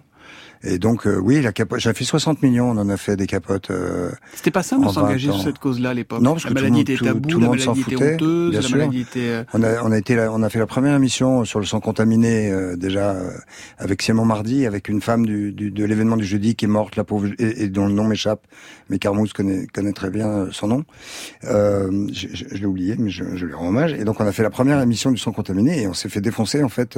Et donc, euh, oui, la capote, j'avais fait 60 millions, on en a fait des capotes. euh, C'était pas simple de en 20 s'engager sur cette cause-là à l'époque? Non, parce la que tout le maladie monde- était tout- tout le la monde s'en était foutait, honteuse, la sûr. maladie était... euh, On a, on a été, là- on a fait la première émission sur le sang contaminé euh, déjà euh, avec Simon Mardi, avec une femme du, du- de l'événement du jeudi qui est morte, la pauvre, et, et dont le nom m'échappe, mais Carmouze connaît, connaît très bien euh, son nom. Euh, je je- je l'ai oublié, mais je, je lui rends hommage. Et donc on a fait la première émission du sang contaminé et on s'est fait défoncer en fait.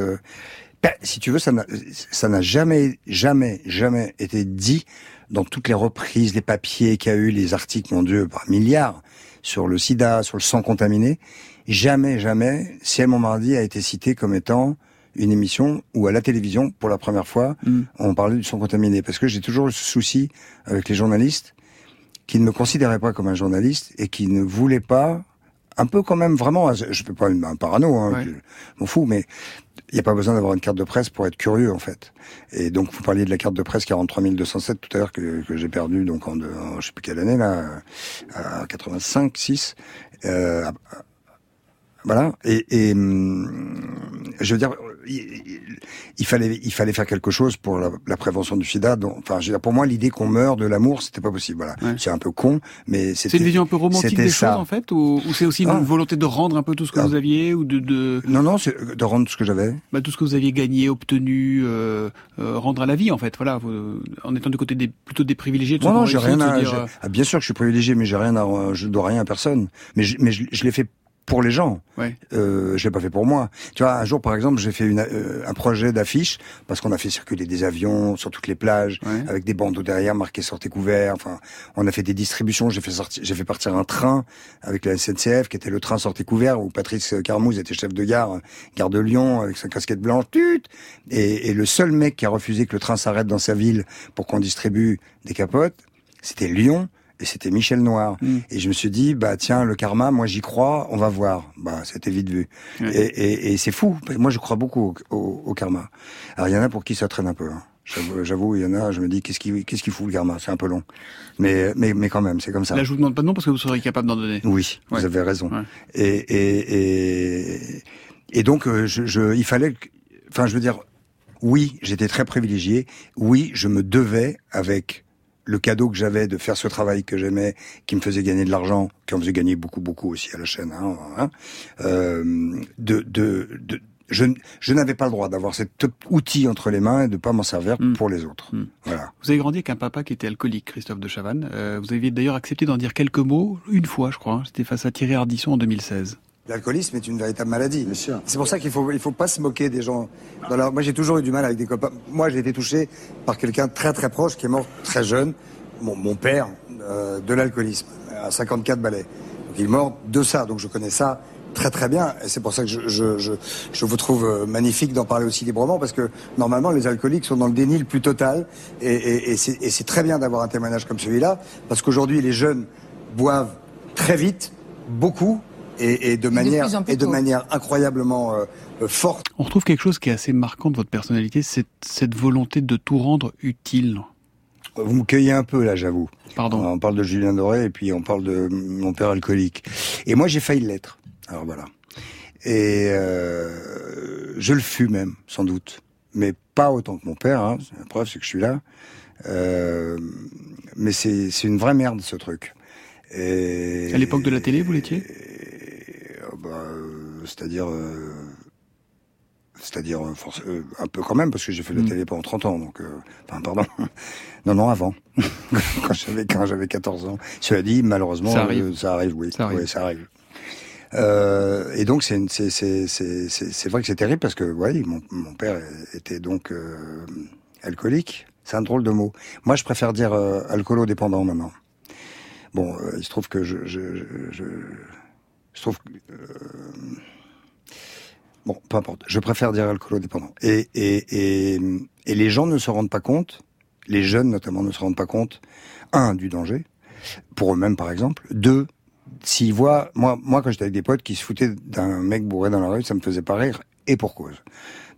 Ben, si tu veux, ça n'a, jamais, jamais, jamais été dit dans toutes les reprises, les papiers qu'il y a eu, les articles, mon Dieu, par milliards sur le sida, sur le sang contaminé. Jamais, jamais, Ciel Montmardi a été cité comme étant une émission où à la télévision, pour la première fois, on parlait du sang contaminé. Parce que j'ai toujours eu ce souci avec les journalistes qui ne me considéraient pas comme un journaliste et qui ne voulaient pas, un peu quand même vraiment, je je peux pas être un parano, hein, Ouais. je m'en fous, mais il n'y a pas besoin d'avoir une carte de presse pour être curieux en fait. Et donc vous parliez de la carte de presse 43 207 tout à l'heure que, que j'ai perdu donc en, de, en je sais plus quelle année là, à 85, 6. Euh, voilà. Et, et hum, je veux dire, il, il fallait, il fallait faire quelque chose pour la, la prévention du SIDA. Donc, enfin, je veux dire, pour moi, l'idée qu'on meurt de l'amour, c'était pas possible. Voilà. C'est un peu con, mais c'était. C'est une vision un peu romantique des ça. choses en fait, ou, ou c'est aussi une Ah. volonté de rendre un peu tout ce que vous aviez, ou de, de... Non, non, c'est de rendre ce que j'avais. Bah, tout ce que vous aviez gagné, obtenu, euh, euh, rendre à la vie en fait. Voilà, vous- en étant du côté des plutôt des privilégiés. ceux Non, non, j'ai rien à. dire, euh, ah, bien sûr que je suis privilégié, mais j'ai rien à. Je dois rien à personne. Mais je, mais je, je l'ai fait pour les gens. Ouais. Euh, je l'ai pas fait pour moi. Tu vois, un jour, par exemple, j'ai fait une, euh, un projet d'affiche parce qu'on a fait circuler des avions sur toutes les plages avec des bandeaux derrière marqués sortez couverts. Enfin, on a fait des distributions. J'ai fait sortir, j'ai fait partir un train avec la SNCF qui était le train sortez couvert où Patrice Carmouze était chef de gare, gare de Lyon avec sa casquette blanche. Tut et, et le seul mec qui a refusé que le train s'arrête dans sa ville pour qu'on distribue des capotes, c'était Lyon et c'était Michel Noir. Et je me suis dit, bah tiens, le karma, moi j'y crois, on va voir. Bah c'était vite vu. Et, et, et c'est fou. Moi je crois beaucoup au, au- au karma. Alors il y en a pour qui ça traîne un peu. hein. J'avoue, il y en a, je me dis, qu'est-ce qui, qu'est-ce qu'il fout le karma? C'est un peu long. Mais, mais, mais quand même, c'est comme ça. Là, je vous demande pas de nom parce que vous serez capable d'en donner. Oui, Ouais. vous avez raison. Et, et, et, et donc, euh, je, je, il fallait, enfin, je veux dire, oui, j'étais très privilégié. Oui, je me devais avec le cadeau que j'avais de faire ce travail que j'aimais, qui me faisait gagner de l'argent, qui en faisait gagner beaucoup, beaucoup aussi à la chaîne. Hein, hein, euh, de, de, de, je, je n'avais pas le droit d'avoir cet outil entre les mains et de pas m'en servir pour les autres. Voilà. Vous avez grandi avec un papa qui était alcoolique, Christophe de Chavannes. Euh, vous aviez d'ailleurs accepté d'en dire quelques mots, une fois, je crois. hein. C'était face à Thierry Ardisson en 2016. L'alcoolisme est une véritable maladie. C'est pour ça qu'il faut, il faut pas se moquer des gens. Dans Moi, j'ai toujours eu du mal avec des copains. Moi, j'ai été touché par quelqu'un très très proche qui est mort très jeune, mon, mon père, euh, de l'alcoolisme, à 54 balais. Donc, il est mort de ça. Donc, je connais ça très très bien. Et c'est pour ça que je, je, je, je vous trouve euh, magnifique d'en parler aussi librement, parce que normalement, les alcooliques sont dans le déni le plus total. Et, et c'est très bien d'avoir un témoignage comme celui-là, parce qu'aujourd'hui, les jeunes boivent très vite, beaucoup, et, et de manière plus en plus et de manière incroyablement euh, euh, forte. On retrouve quelque chose qui est assez marquant de votre personnalité, c'est cette volonté de tout rendre utile. Vous me cueillez un peu là, j'avoue. Pardon. On parle de Julien Doré et puis on parle de mon père alcoolique. Et moi, j'ai failli l'être. Alors voilà. Et euh, je le fus même, sans doute, mais pas autant que mon père. Hein. La preuve, c'est que je suis là. Euh, mais c'est c'est une vraie merde ce truc. Et, À l'époque de la télé, vous l'étiez? euh, bah, euh, c'est-à-dire, euh, c'est-à-dire euh, un peu quand même parce que j'ai fait de la Mm. télé pendant 30 ans, donc, euh, enfin, pardon, non, non, avant, quand j'avais quand j'avais 14 ans. Cela dit, malheureusement, Ça arrive. euh, ça arrive, oui, Ça arrive. Oui, ça arrive. Et donc c'est c'est c'est c'est c'est c'est vrai que c'est terrible parce que ouais mon mon père était donc alcoolique c'est un drôle de mot moi je préfère dire alcoolo-dépendant maintenant bon il se trouve que je je je, je, je trouve que, euh, bon peu importe je préfère dire alcoolo-dépendant et et et et les gens ne se rendent pas compte les jeunes notamment ne se rendent pas compte un du danger pour eux-mêmes par exemple deux s'ils voient, moi, moi quand j'étais avec des potes qui se foutaient d'un mec bourré dans la rue, ça me faisait pas rire, et pour cause.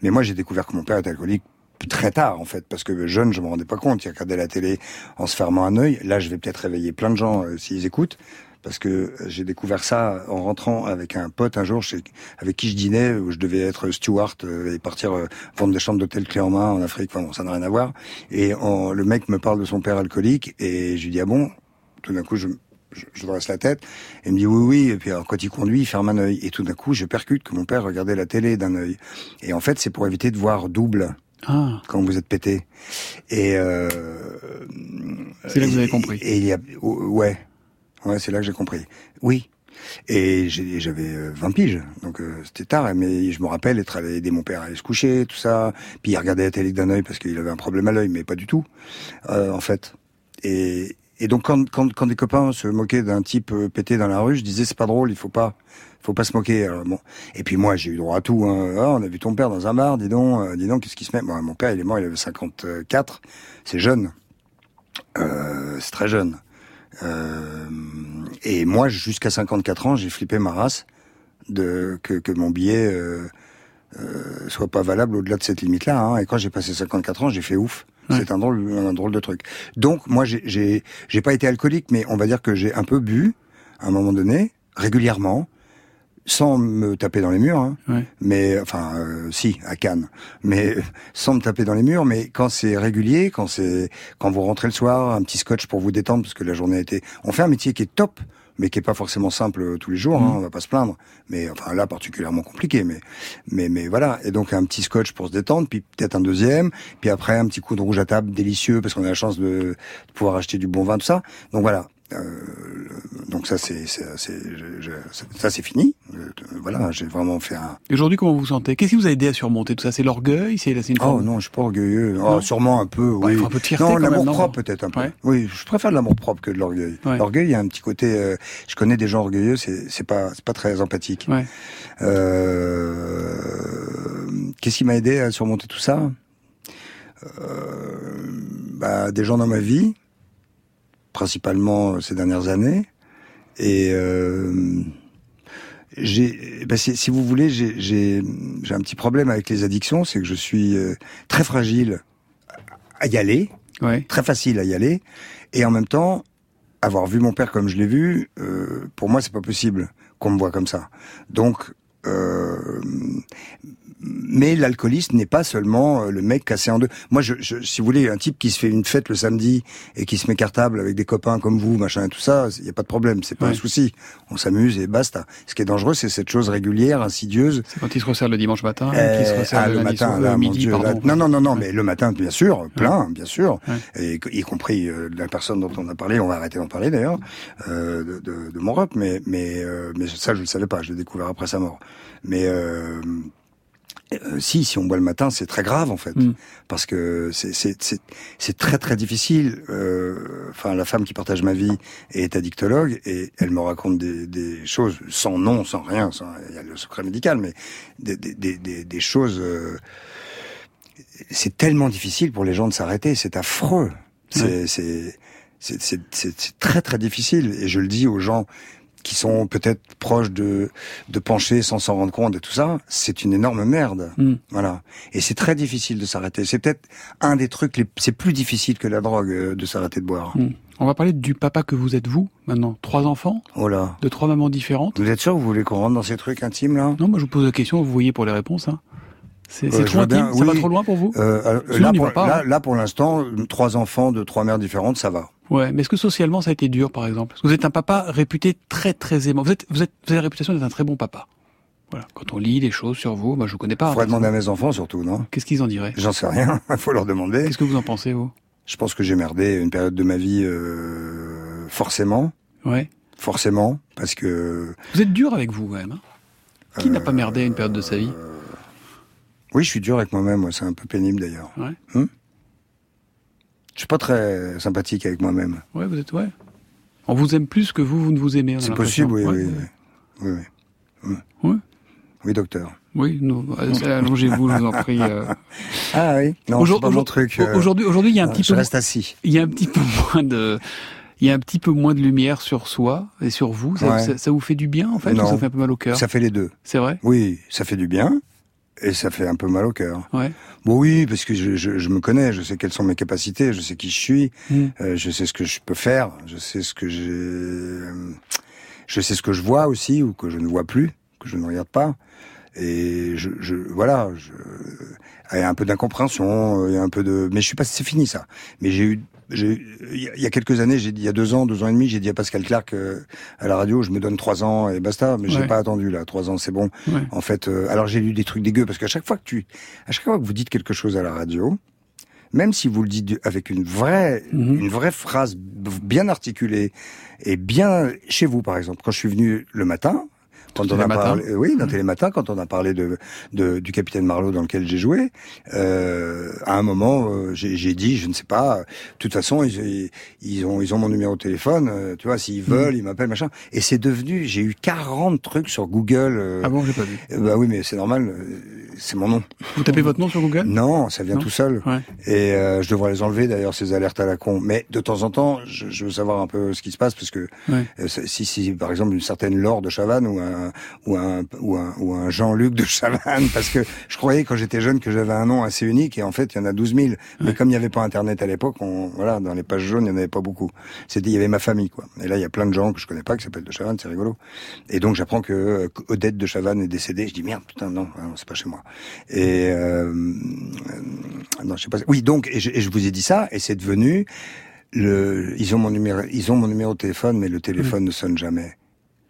Mais moi, j'ai découvert que mon père était alcoolique très tard, en fait, parce que jeune, je me rendais pas compte. Il regardait la télé en se fermant un œil. Là, je vais peut-être réveiller plein de gens euh, s'ils écoutent. Parce que j'ai découvert ça en rentrant avec un pote un jour chez, avec qui je dînais, où je devais être steward euh, et partir euh, vendre des chambres d'hôtel clé en main en Afrique. Enfin bon, ça n'a rien à voir. Et en- le mec me parle de son père alcoolique et je lui dis ah bon? Tout d'un coup, je, je, je dresse la tête et il me dit oui oui. Et puis alors, quand il conduit, il ferme un œil. Et tout d'un coup, je percute que mon père regardait la télé d'un œil. Et en fait, c'est pour éviter de voir double Ah, quand vous êtes pété. Et euh, c'est là que vous avez et- compris. Et il y a, ouais, ouais, c'est là que j'ai compris. Oui. Et j'avais euh, 20 piges, donc euh, c'était tard. Mais je me rappelle être allé aider mon père à aller se coucher, tout ça. Puis il regardait la télé d'un œil parce qu'il avait un problème à l'œil, mais pas du tout, euh, en fait. Et, et donc quand, quand, quand des copains se moquaient d'un type euh, pété dans la rue, je disais c'est pas drôle, il faut pas, faut pas se moquer. Alors, bon. Et puis moi j'ai eu droit à tout. Hein. Ah, on a vu ton père dans un bar, dis donc, euh, dis donc, qu'est-ce qui se met? Bon, Mon père il est mort, il avait 54, c'est jeune, euh, c'est très jeune. Euh, et moi, jusqu'à 54 ans, j'ai flippé ma race de que, que mon billet euh, euh, soit pas valable au-delà de cette limite-là. Hein. Et quand j'ai passé 54 ans, j'ai fait ouf. C'est un drôle, un drôle de truc. Donc, moi, j'ai- pas été alcoolique, mais on va dire que j'ai un peu bu à un moment donné, régulièrement, sans me taper dans les murs. Hein. Mais enfin, euh, si, à Cannes, mais sans me taper dans les murs. Mais quand c'est régulier, quand c'est quand vous rentrez le soir, un petit scotch pour vous détendre parce que la journée a été. On fait un métier qui est top, mais qui est pas forcément simple euh, tous les jours. Hein, on va pas se plaindre. Mais enfin là, particulièrement compliqué. Mais mais mais voilà. Et donc un petit scotch pour se détendre, puis peut-être un deuxième, puis après un petit coup de rouge à table délicieux parce qu'on a la chance de, de pouvoir acheter du bon vin, tout ça. Donc voilà. Euh, donc ça c'est ça c'est fini. Euh, Voilà, j'ai vraiment fait un. Aujourd'hui, comment vous vous sentez? Qu'est-ce qui vous a aidé à surmonter tout ça? C'est l'orgueil C'est une Oh forme- non, je suis pas orgueilleux. Oh, sûrement un peu. Bah, oui. faut un peu de fierté non, l'amour propre peut-être un peu. Ouais. Oui, je préfère l'amour propre que de l'orgueil. Ouais. L'orgueil, il y a un petit côté. euh, je connais des gens orgueilleux, c'est c'est pas c'est pas très empathique. Ouais. Euh, Qu'est-ce qui m'a aidé à surmonter tout ça? Euh, bah, Des gens dans ma vie, principalement euh, ces dernières années, et euh, j'ai, bah, c'est- si vous voulez, j'ai j'ai j'ai un petit problème avec les addictions, c'est que je suis euh, très fragile à y aller, très facile à y aller, et en même temps, avoir vu mon père comme je l'ai vu, euh, pour moi, c'est pas possible qu'on me voit comme ça. Donc, euh, mais l'alcooliste n'est pas seulement euh, le mec cassé en deux. Moi, je, je- si vous voulez, un type qui se fait une fête le samedi et qui se met cartable avec des copains comme vous, machin et tout ça, il n'y a pas de problème, c'est pas Ouais. un souci. On s'amuse et basta. Ce qui est dangereux, c'est cette chose régulière, insidieuse. C'est quand il se resserre le dimanche matin, Euh, qu'il se resserre ah, le, matin, soir, là, mon midi, Dieu, là- non, non, non, non, mais le matin, bien sûr, plein, bien sûr, et y compris euh, la personne dont on a parlé. On va arrêter d'en parler d'ailleurs euh, de, de, de mon rep, mais mais euh, mais ça, je le savais pas. Je l'ai découvert après sa mort. Mais euh, si, si on boit le matin, c'est très grave en fait, parce que c'est très très difficile. Euh, Enfin, la femme qui partage ma vie est addictologue et elle me raconte des, des choses sans nom, sans rien, sans il y a le secret médical, mais des des des, des, des choses. euh, c'est tellement difficile pour les gens de s'arrêter, c'est affreux. C'est très très difficile et je le dis aux gens qui sont peut-être proches de de pencher sans s'en rendre compte et tout ça, c'est une énorme merde. Voilà. Et c'est très difficile de s'arrêter. C'est peut-être un des trucs les c'est plus difficile que la drogue euh, de s'arrêter de boire. Hmm. On va parler du papa que vous êtes vous, maintenant. Trois enfants Oh là. De trois mamans différentes Vous êtes sûr que vous voulez qu'on rentre dans ces trucs intimes là? Non, moi je vous pose la question, vous voyez pour les réponses. Hein. C'est Euh, trop intime Ça va oui. trop loin pour vous Euh, Sinon, là, pour, pas, là, hein. là, pour l'instant, euh, trois enfants de trois mères différentes, ça va. Ouais, mais est-ce que socialement ça a été dur, par exemple? Parce que vous êtes un papa réputé très très aimant. Vous êtes, vous êtes, vous avez la réputation d'être un très bon papa. Voilà. Quand on lit des choses sur vous, moi je vous connais pas. Faudrait demander à mes enfants surtout, non? Qu'est-ce qu'ils en diraient? J'en sais rien. Il faut leur demander. Qu'est-ce que vous en pensez, vous? Je pense que j'ai merdé une période de ma vie, euh, forcément. Ouais. Forcément, parce que Vous êtes dur avec vous, quand même. hein? Qui n'a pas merdé une période de sa vie? Oui, je suis dur avec moi-même. moi, C'est un peu pénible d'ailleurs. Ouais. Hum? Je suis pas très sympathique avec moi-même. Ouais, vous êtes, ouais. On vous aime plus que vous, vous ne vous aimez. C'est possible, oui, Ouais, oui, oui, oui, oui. Oui, docteur. Oui, euh, allongez-vous, je vous en prie. euh. Ah oui. Non, Aujourd- c'est pas mon aujourd- truc. euh. Aujourd'hui, aujourd'hui, il y a un Ah, petit je peu. reste assis. Il y a un petit peu moins de. Il y a un petit peu moins de lumière sur soi et sur vous. Ça, Ouais. ça- ça vous fait du bien, en fait, ou Non. ça fait un peu mal au cœur? Ça fait les deux. C'est vrai? Oui, ça fait du bien et ça fait un peu mal au cœur. Ouais. Bon oui, parce que je, je, je me connais, je sais quelles sont mes capacités, je sais qui je suis, Mm. euh, je sais ce que je peux faire, je sais ce que j'ai. Je sais ce que je vois aussi ou que je ne vois plus, que je ne regarde pas. Et je, je voilà, je, il y a un peu d'incompréhension, il y a un peu de, mais je suis pas, c'est fini ça. Mais j'ai eu, il y a- quelques années, j'ai dit, il y a deux ans, deux ans et demi, j'ai dit à Pascal Clark euh, à la radio, je me donne trois ans et basta. Mais j'ai Ouais. pas attendu là, trois ans, c'est bon. Ouais. En fait, euh, alors j'ai lu des trucs dégueux parce qu'à chaque fois que tu, à chaque fois que vous dites quelque chose à la radio, même si vous le dites avec une vraie, Mhm. une vraie phrase bien articulée et bien chez vous, par exemple, quand je suis venu le matin. Quand on a parlé, oui, dans Télématin, quand on a parlé de, de du capitaine Marlowe dans lequel j'ai joué, euh, à un moment, euh, j'ai dit, je ne sais pas, euh, de toute façon, ils, ils- ont ils ont mon numéro de téléphone, euh, tu vois, s'ils Mhm. veulent, ils m'appellent, machin. Et c'est devenu, j'ai eu 40 trucs sur Google. euh, Ah bon, j'ai pas vu. euh, Bah oui, mais c'est normal, c'est mon nom. Vous tapez votre nom sur Google? Non, ça vient Non tout seul. Ouais. Et euh, je devrais les enlever d'ailleurs ces alertes à la con. Mais de temps en temps, je, je veux savoir un peu ce qui se passe parce que Ouais. si, si par exemple une certaine Laure de Chavannes ou un ou un ou un, ou un Jean-Luc de Chavannes, parce que je croyais quand j'étais jeune que j'avais un nom assez unique et en fait il y en a 12 000. Mais comme il n'y avait pas Internet à l'époque, on voilà dans les pages jaunes il n'y en avait pas beaucoup. C'était il y avait ma famille quoi. Et là il y a plein de gens que je connais pas qui s'appellent de Chavannes, c'est rigolo. Et donc j'apprends que euh, Odette de Chavannes est décédée. Je dis merde putain non, non c'est pas chez moi. Et euh, non je sais pas. Oui donc et je, et je vous ai dit ça et c'est devenu le ils ont mon numéro ils ont mon numéro de téléphone mais le téléphone ne sonne jamais.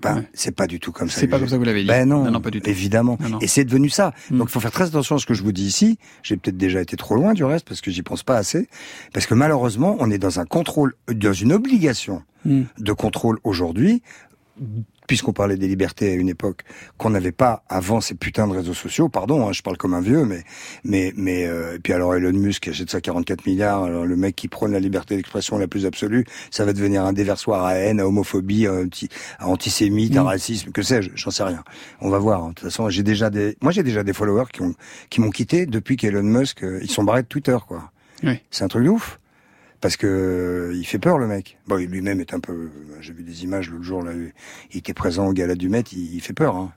Ben, Ouais. c'est pas du tout comme ça. C'est pas comme ça que vous l'avez dit. Ben non, Non, non, pas du tout. évidemment. Non. Et c'est devenu ça. Mm. Donc il faut faire très attention à ce que je vous dis ici. J'ai peut-être déjà été trop loin du reste parce que j'y pense pas assez. Parce que malheureusement, on est dans un contrôle, dans une obligation Mm. de contrôle aujourd'hui, puisqu'on parlait des libertés à une époque qu'on n'avait pas avant ces putains de réseaux sociaux. Pardon, hein, je parle comme un vieux, mais mais mais euh, et puis alors Elon Musk achète ça 44 milliards. Alors le mec qui prône la liberté d'expression la plus absolue, ça va devenir un déversoir à haine, à homophobie, à, à antisémite, à Mm. racisme, que sais-je, j'en sais rien. On va voir. hein. De toute façon, j'ai déjà des, moi j'ai déjà des followers qui ont qui m'ont quitté depuis qu'Elon Musk, euh, ils sont barrés de Twitter, quoi. Oui. C'est un truc de ouf. Parce que euh, il fait peur le mec. Bon, lui-même est un peu. J'ai vu des images l'autre jour là. Il était présent au gala du Met. Il, il fait peur. Hein.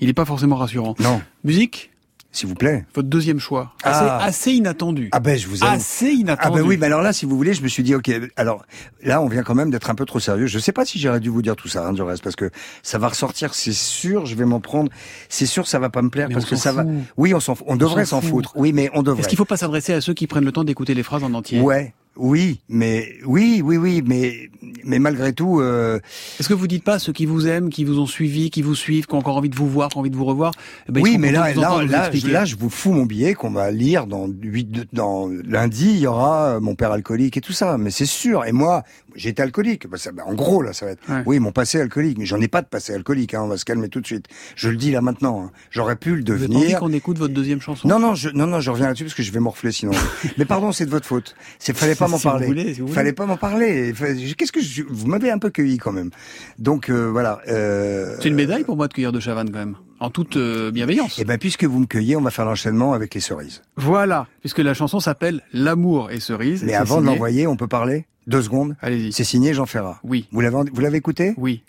Il n'est pas forcément rassurant. Non, Musique, s'il vous plaît. votre deuxième choix. Assez, Ah. assez inattendu. Ah ben je vous aime. Assez Ah inattendu. ben oui, mais alors là, si vous voulez, je me suis dit, ok, alors là, on vient quand même d'être un peu trop sérieux. Je sais pas si j'aurais dû vous dire tout ça, hein, du reste, parce que ça va ressortir, c'est sûr, je vais m'en prendre. C'est sûr, ça va pas me plaire, Mais parce que ça va. Oui, on s'en, on devrait s'en s'en fout. foutre. Oui, mais on devrait. Est-ce qu'il faut pas s'adresser à ceux qui prennent le temps d'écouter les phrases en entier? Ouais, oui, mais oui, oui, oui, mais mais malgré tout, euh, Est-ce que vous dites pas ceux qui vous aiment, qui vous ont suivi, qui vous suivent, qui ont encore envie de vous voir, qui ont envie de vous revoir eh ben, oui, mais là, là, là, je, là, je vous fous mon billet qu'on va lire dans huit, dans lundi, il y aura euh, mon père alcoolique et tout ça. Mais c'est sûr. Et moi, j'étais alcoolique. Bah, ça, bah, en gros, là, ça va être. Ouais. Oui, mon passé alcoolique, mais j'en ai pas de passé alcoolique. Hein, on va se calmer tout de suite. Je le dis là maintenant. hein. J'aurais pu le devenir. qu'on écoute votre deuxième chanson? Non, non, je, non, non, je reviens là-dessus parce que je vais morfler sinon. mais pardon, c'est de votre faute. C'est fallait pas m'en Si vous parler. voulez, si fallait pas m'en parler. Qu'est-ce que je, vous m'avez un peu cueilli quand même. Donc euh, voilà. Euh, C'est une médaille pour moi de cueillir de Chavannes quand même, en toute euh, bienveillance. Et ben puisque vous me cueillez, on va faire l'enchaînement avec les cerises. Voilà, puisque la chanson s'appelle L'amour et cerise. et Mais avant de l'envoyer, on peut parler? Deux secondes. Allez-y. C'est signé Jean Ferrat. Oui, Vous l'avez, vous l'avez écouté? Oui,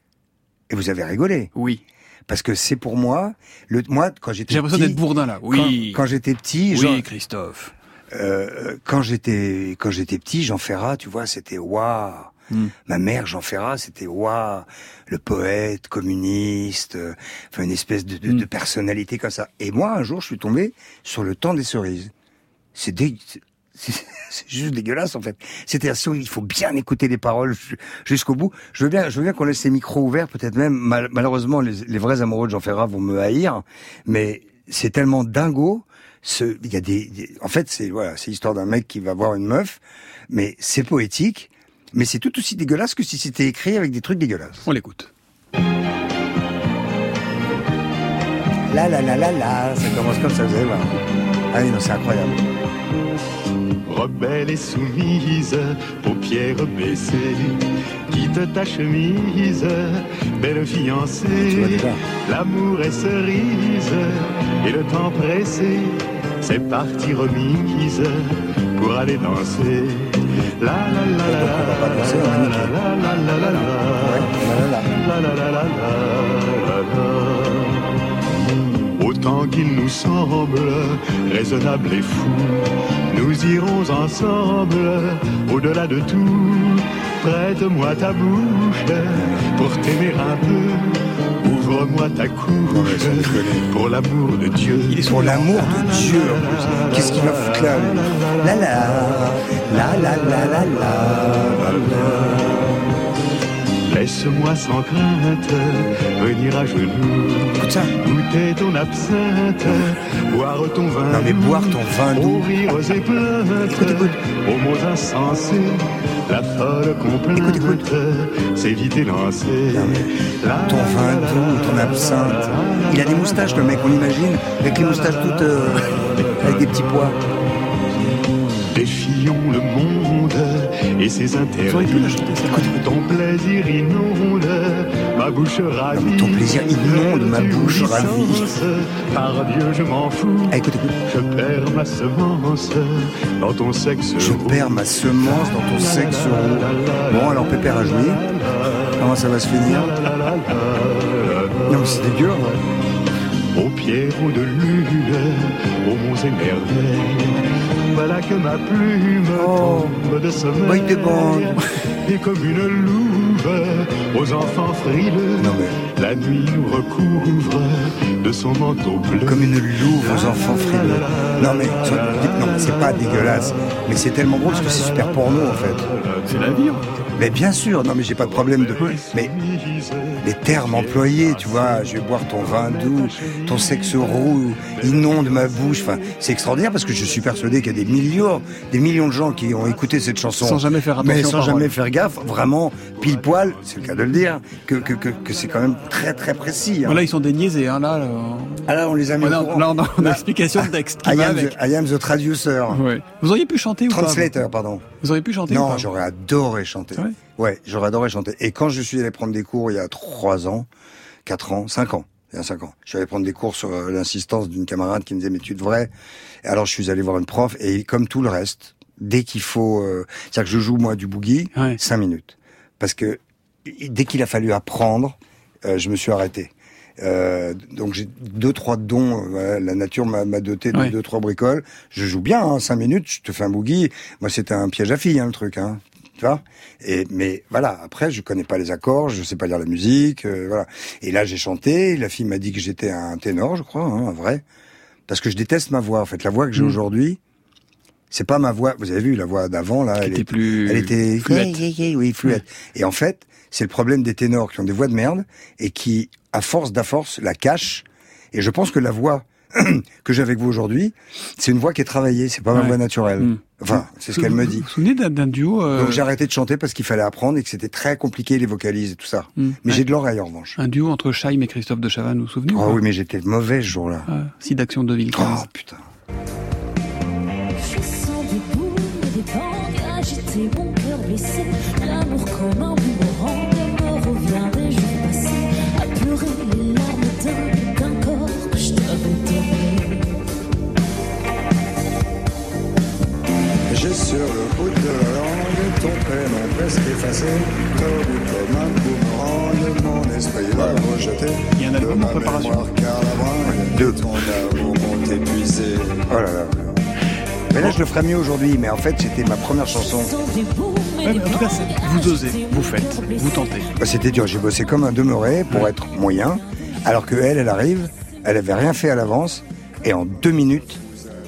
Et vous avez rigolé. oui. Parce que c'est pour moi, le, moi, quand j'étais J'ai l'impression d'être bourdin là. Oui, Quand, quand j'étais petit, oui, Jean- Christophe. Euh, quand j'étais, quand j'étais petit, Jean Ferrat, tu vois, c'était waouh. Hmm. Ma mère, Jean Ferrat, c'était waouh, le poète communiste, euh, enfin une espèce de, de, de personnalité comme ça. Et moi, un jour, je suis tombé sur le temps des cerises. C'est dé- c'est- juste dégueulasse en fait. C'est-à-dire si il faut bien écouter les paroles ju- jusqu'au bout. Je veux bien, je veux bien qu'on laisse les micros ouverts, peut-être même. mal- malheureusement, les, les vrais amoureux de Jean Ferrat vont me haïr, mais c'est tellement dingo. Ce, il y a des, des- en fait, c'est voilà, c'est l'histoire d'un mec qui va voir une meuf, mais c'est poétique, mais c'est tout aussi dégueulasse que si c'était écrit avec des trucs dégueulasses. On l'écoute. La la la la la, ça commence comme ça, vous allez voir. Ah oui, non, c'est incroyable. Rebelle et soumise, paupières baissées, quitte ta chemise, belle fiancée. L'amour est cerise, et le temps pressé, c'est parti remise pour aller danser. La la la la la la la la la la la la la la la la qu'il nous semble raisonnable et fou, nous irons ensemble au-delà de tout. Prête-moi ta bouche pour t'aimer un peu. Ouvre-moi ta couche pour l'amour de Dieu. Pour l'amour de Dieu. Qu'est-ce qu'il va foutre là la, la la la la la la Laisse-moi sans crainte venir à genoux. Goûter ton absinthe, boire ton vin. Non mais boire ton vin doux. Aux aux mots insensés. La folle complainte, s'éviter lancer. Ton vin doux, ton absinthe. Il a des moustaches le mec, on l'imagine, avec les moustaches toutes euh, avec des petits pois. Défions le monde et ses interdits. Ton plaisir inonde ma bouche ravie. ton plaisir inonde ma bouche ravie. Par Dieu, je m'en fous. écoute, écoute. Je perds ma semence dans ton sexe. Je perds ma semence dans ton sexe. Bon, alors Pépère a joué. Comment ça va se finir Non mais c'est dégueu, ouais. Aux pierrots de lune, aux monts et merveilles. Voilà que ma plume tombe de sommeil. Et comme une louve aux enfants frileux, la nuit nous recouvre de son manteau bleu. Comme une louve aux enfants frileux. Non mais, non, mais c'est pas dégueulasse. Mais c'est tellement beau parce que c'est super porno en fait. C'est la vie. hein. Mais bien sûr, non mais j'ai pas de problème de. Mais les termes employés, tu vois, je vais boire ton vin doux, ton sexe roux inonde ma bouche. Enfin, c'est extraordinaire parce que je suis persuadé qu'il y a des millions, des millions de gens qui ont écouté cette chanson Sans jamais faire mais attention sans aux paroles. jamais faire gaffe, vraiment pile poil, c'est le cas de le dire, que que que, que c'est quand même très très précis. hein. Voilà, ils sont déniaisés, hein, là. euh, Ah là, on les a mis. Là, courant. là, on a on a l'explication de texte qui am, avec. the, I am the traducer. Ouais. Vous auriez pu chanter ou pas Translator, pardon. Vous auriez pu chanter Non, j'aurais adoré chanter. C'est vrai Ouais, j'aurais adoré chanter. Et quand je suis allé prendre des cours il y a trois ans, quatre ans, cinq ans, il y a cinq ans, je suis allé prendre des cours sur euh, l'insistance d'une camarade qui me disait mais tu devrais. Et alors je suis allé voir une prof et comme tout le reste, dès qu'il faut, euh, c'est-à-dire que je joue moi du boogie, cinq minutes, parce que dès qu'il a fallu apprendre, euh, je me suis arrêté. Euh, donc j'ai deux trois dons. euh, voilà, la nature m'a doté de deux trois bricoles. Je joue bien, hein, cinq minutes. Je te fais un boogie. Moi c'était un piège à filles, hein, le truc. Hein, tu vois. Et mais voilà. Après je connais pas les accords, je sais pas lire la musique. euh, voilà. Et là j'ai chanté. La fille m'a dit que j'étais un ténor, je crois, hein, un vrai. Parce que je déteste ma voix. En fait, la voix que j'ai Mm. aujourd'hui. C'est pas ma voix. Vous avez vu la voix d'avant là. Elle était plus Elle était fluette. Oui, fluette. Et en fait, c'est le problème des ténors qui ont des voix de merde et qui, à force d'à force, la cachent. Et je pense que la voix que j'ai avec vous aujourd'hui, c'est une voix qui est travaillée. C'est pas ma voix naturelle. Mm. Enfin, c'est ce qu'elle me dit. Vous vous souvenez d'un duo euh, Donc j'ai arrêté de chanter parce qu'il fallait apprendre et que c'était très compliqué les vocalises et tout ça. Mm. Mais Ouais. j'ai de l'oreille en revanche. Un duo entre Chaim et Christophe de Chavannes, vous vous souvenez ou Oh oui, mais j'étais mauvais ce jour-là. Ah, Site d'action 2015. Oh putain. Mon cœur blessé. L'amour comme un boomerang me revient des jours passés. À pleurer les larmes d'un, d'un corps que je t'avais donné. J'ai sur le bout de la langue ton prénom presque effacé, tordu comme un boomerang, mon esprit va rejeter. Il y a un album en préparation. Deux. Ton amour m'ont épuisé. Oh là là. Mais là, je le ferais mieux aujourd'hui, mais en fait, c'était ma première chanson. Ouais, mais en tout cas, c'est- vous osez, vous faites, vous tentez. Bah, c'était dur, j'ai bossé comme un demeuré pour être moyen, alors que elle, elle arrive, elle avait rien fait à l'avance, et en deux minutes,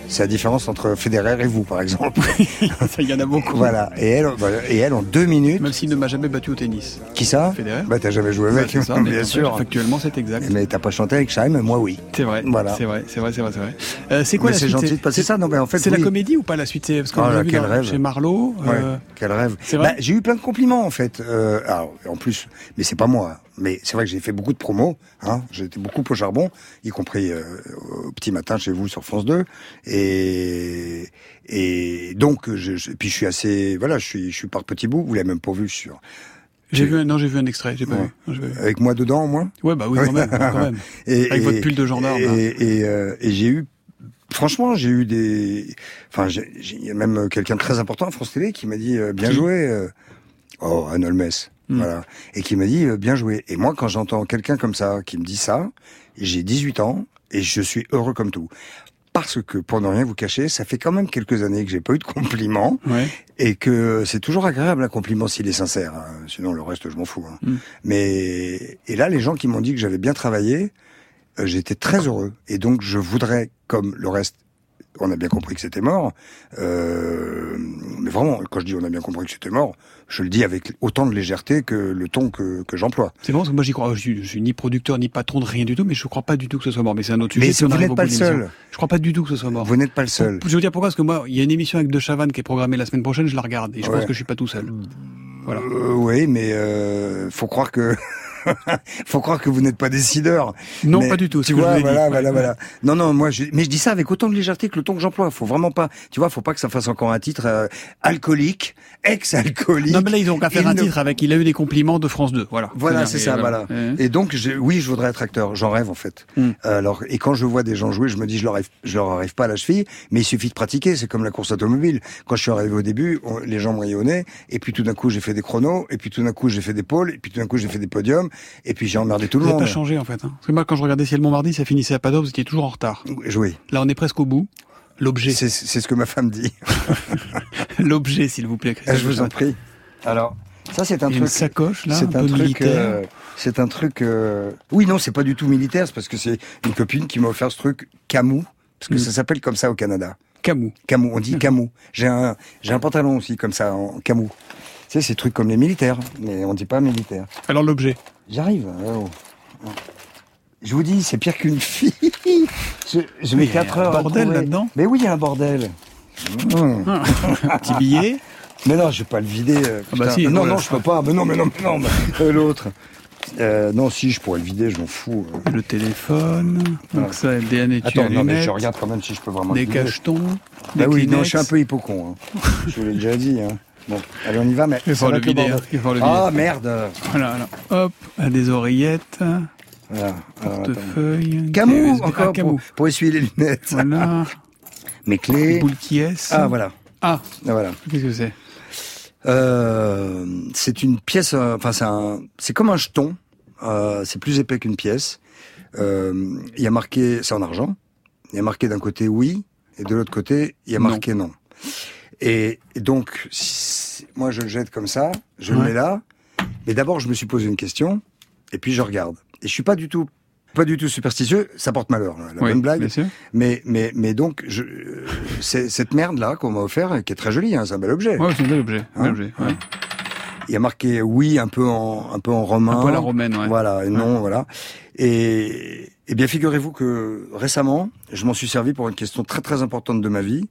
c'est la différence entre Federer et vous, par exemple. Il y en a beaucoup. voilà. Et elle, voilà. et elle, en deux minutes. Même s'il ne m'a jamais battu au tennis. Qui ça Federer. Bah, t'as jamais joué avec, ça, bien sûr. Factuellement, c'est exact. Mais t'as pas chanté avec Chaim, moi oui. C'est vrai. Voilà. C'est vrai, c'est vrai, c'est vrai, c'est vrai. Euh, c'est quoi Mais la c'est suite gentil de passer ça. Non, mais en fait, c'est oui. la comédie ou pas la suite C'est parce qu'on Oh l'a vu quel dans- rêve. chez Marlowe. euh, Ouais, quel rêve. c'est vrai Bah, j'ai eu plein de compliments en fait. Euh, alors, en plus, mais c'est pas moi. Mais c'est vrai que j'ai fait beaucoup de promos. Hein, J'étais beaucoup au charbon, y compris euh, au petit matin chez vous sur France 2. Et et donc, je, je- puis je suis assez, voilà, je suis, je suis par petits bouts. Vous l'avez même pas vu, sûr. J'ai vu, non, j'ai vu un extrait. J'ai pas Ouais. vu. Non, j'ai pas vu. Avec moi dedans, au moins. Ouais, bah oui, quand même, quand même. Avec votre pull de gendarme, Et, et, euh, et j'ai eu, franchement, j'ai eu des, enfin, j'ai- il y a même quelqu'un de très important à France Télé qui m'a dit euh, bien Qui? joué. euh, oh, Anne. Hmm. Voilà. Et qui m'a dit euh, bien joué. Et moi, quand j'entends quelqu'un comme ça qui me dit ça, j'ai 18 ans Et je suis heureux comme tout. Parce que, pour ne rien vous cacher, ça fait quand même quelques années que j'ai pas eu de compliments. Et que c'est toujours agréable un compliment s'il est sincère. hein. Sinon, le reste, je m'en fous. hein. Mm. Mais, et là, les gens qui m'ont dit que j'avais bien travaillé, euh, j'étais très heureux. Et donc, je voudrais, comme le reste, on a bien compris que c'était mort. Euh, mais vraiment, quand je dis on a bien compris que c'était mort, je le dis avec autant de légèreté que le ton que, que j'emploie. C'est bon parce que moi j'y crois. Je suis, je suis ni producteur ni patron de rien du tout, mais je crois pas du tout que ce soit mort. Mais c'est un autre sujet. Mais si vous n'êtes pas le seul. Je crois pas du tout que ce soit mort. Vous n'êtes pas le seul. Je vous dire pourquoi? Parce que moi, il y a une émission avec De Chavannes qui est programmée la semaine prochaine. Je la regarde et je Ouais. pense que je suis pas tout seul. Voilà. Euh, oui, mais euh, faut croire que faut croire que vous n'êtes pas décideur. Non, Mais pas du tout, Tu vois, dit. voilà, voilà, voilà. Non, non, moi, je, mais je dis ça avec autant de légèreté que le ton que j'emploie. Faut vraiment pas, tu vois, faut pas que ça fasse encore un titre euh, alcoolique, ex-alcoolique. Non, mais là, ils ont qu'à faire Il un ne- titre avec. Il a eu des compliments de France 2. Voilà. Voilà, c'est ça, voilà. Et donc, oui, je voudrais être acteur. J'en rêve en fait. Mm. Alors, et quand je vois des gens jouer, je me dis, je leur arrive, je leur arrive pas à la cheville, mais il suffit de pratiquer. C'est comme la course automobile. Quand je suis arrivé au début, on- les gens me rayonnaient, et puis tout d'un coup, j'ai fait des chronos, et puis tout d'un coup, j'ai fait des pôles, et puis tout d'un coup, j'ai fait des podiums, et puis j'ai emmerdé tout le Vous n'avez monde. pas changé en fait. Hein. Parce que moi, quand je regardais Ciel Montmardi, ça finissait à Padoue, vous étiez toujours en retard. Oui. Là, on est presque au bout. L'objet. C'est ce que ma femme dit. L'objet, s'il vous plaît. Ah, je vous en prie. Alors, ça c'est un truc. une sacoche, là, c'est un truc. militaire. euh, c'est un truc. euh, Oui, non, c'est pas du tout militaire, c'est parce que c'est une copine qui m'a offert ce truc Camus, parce que Mm. ça s'appelle comme ça au Canada. Camus. Camus, on dit Camus. J'ai un, j'ai un pantalon aussi comme ça en Camus. Tu sais, ces trucs comme les militaires, mais on dit pas militaire. Alors l'objet. J'arrive. oh. Je vous dis, c'est pire qu'une fille. Je, je Mais mets il y a 4 un heures. à bordel là-dedans. Mais oui, il y a un bordel. Mmh. Un petit billet. Mais non, je vais pas le vider. euh, Ah bah si, non, voilà. non, je peux pas. Mais non, mais non, mais non. mais- euh, L'autre. Euh, non, si, je pourrais le vider, je m'en fous. euh. Le téléphone. Donc ça, des années Attends, non, mais je regarde quand même si je peux vraiment Des le vider. cachetons. Bah des oui, non, je suis un peu hypocon. Hein. je vous l'ai déjà dit. Hein. Bon, allez, on y va, mais Il faut le vider. bordel. il faut le Ah, merde Voilà, alors, hop, des oreillettes, Voilà. Portefeuille. Camus, encore, Ah, Camus. Pour, pour essuyer les lunettes. Voilà. Mes clés. Boule qui est. Ah, voilà. Ah, Ah, voilà. qu'est-ce que c'est Euh, c'est une pièce, euh, enfin c'est un, c'est comme un jeton. Euh, c'est plus épais qu'une pièce. Euh, Il y a marqué, c'est en argent. Il y a marqué d'un côté oui et de l'autre côté il y a marqué non. Et, et donc si- moi je le jette comme ça, je le mets là. Mais d'abord je me suis posé une question et puis je regarde. Et je suis pas du tout pas du tout superstitieux, ça porte malheur, la Oui, bonne blague. bien sûr. Mais mais mais donc je, euh, cette merde là qu'on m'a offert, qui est très jolie, hein, c'est un bel objet. Ouais, c'est un bel objet. bel Hein objet, ouais. Il y a marqué oui un peu en un peu en romain. Un peu à la romaine, ouais. Voilà, et non, voilà. Et, et bien figurez-vous que récemment, je m'en suis servi pour une question très très importante de ma vie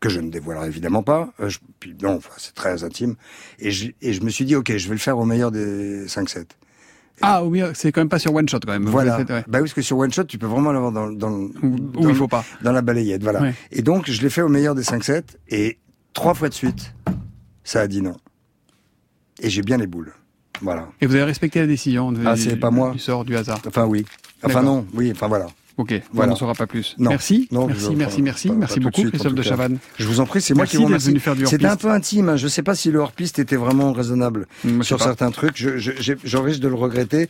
que je ne dévoilerai évidemment pas. Euh, je- puis non, enfin, c'est très intime. Et je, et je me suis dit ok, je vais le faire au meilleur des 5-7. Ah oui, c'est quand même pas sur One Shot quand même. Voilà. Ouais. Bah oui, parce que sur One Shot, tu peux vraiment l'avoir dans, dans, dans, il faut pas. dans la balayette, voilà. Ouais. Et donc, je l'ai fait au meilleur des 5-7, et trois fois de suite, ça a dit non. Et j'ai bien les boules. Voilà. Et vous avez respecté la décision de, Ah, c'est pas moi. du sort du hasard. Enfin, oui. Enfin, non, oui, enfin voilà. Ok, on Voilà. n'en saura pas plus. Non. Merci, Non, merci, je- merci, merci, pas- merci beaucoup, suite, Christophe de. Chavannes. Je vous en prie, c'est moi qui vous remercie. venu faire du C'était un peu intime, hein. je sais pas si le hors-piste était vraiment raisonnable je sur certains trucs. Je, je, j'en risque de le regretter.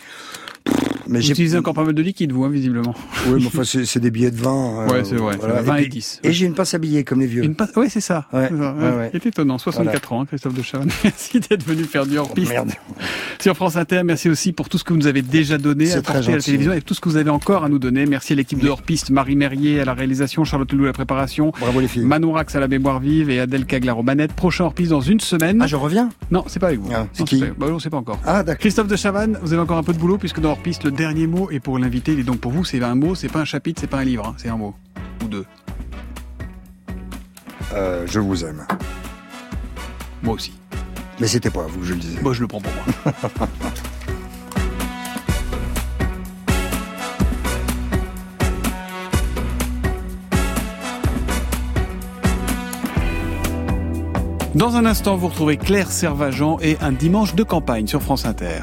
Mais Vous j'ai utilisez encore pas mal de liquide, vous, hein, visiblement. Oui, mais enfin, c'est, des billets de vin. euh, Ouais, c'est vrai. voilà. 20 et, puis- 10. Et j'ai une pince à billets, comme les vieux. Une. Ouais, c'est ça. Ouais, ouais, ouais. C'est étonnant. 64 ans, hein, Christophe de Chavannes. Merci d'être venu faire du hors-piste. Oh, Merde. Sur France Inter, merci aussi pour tout ce que vous nous avez déjà donné, apporté très à la télévision et tout ce que vous avez encore à nous donner. Merci à l'équipe de hors-piste, Marie Merrier à la réalisation, Charlotte Lelou à la préparation, Bravo les filles. Manon Rax à la mémoire vive et Adèle Caglar aux manettes. Prochain hors-piste dans une semaine. Ah, je reviens? Non, c'est pas avec vous. Ah, c'est qui? pas- bah, on sait pas encore. Ah, d'accord. Christophe de Chavannes, vous avez encore un peu de boulot puisque dans hors-piste, le dernier mot est pour l'invité. Et donc pour vous, c'est un mot, c'est pas un chapitre, c'est pas un livre, hein, c'est un mot. Ou deux. Euh, je vous aime. Moi aussi. Mais c'était pas à vous que je le disais. Moi, je le prends pour moi. Dans un instant, vous retrouvez Claire Servageant et un dimanche de campagne sur France Inter.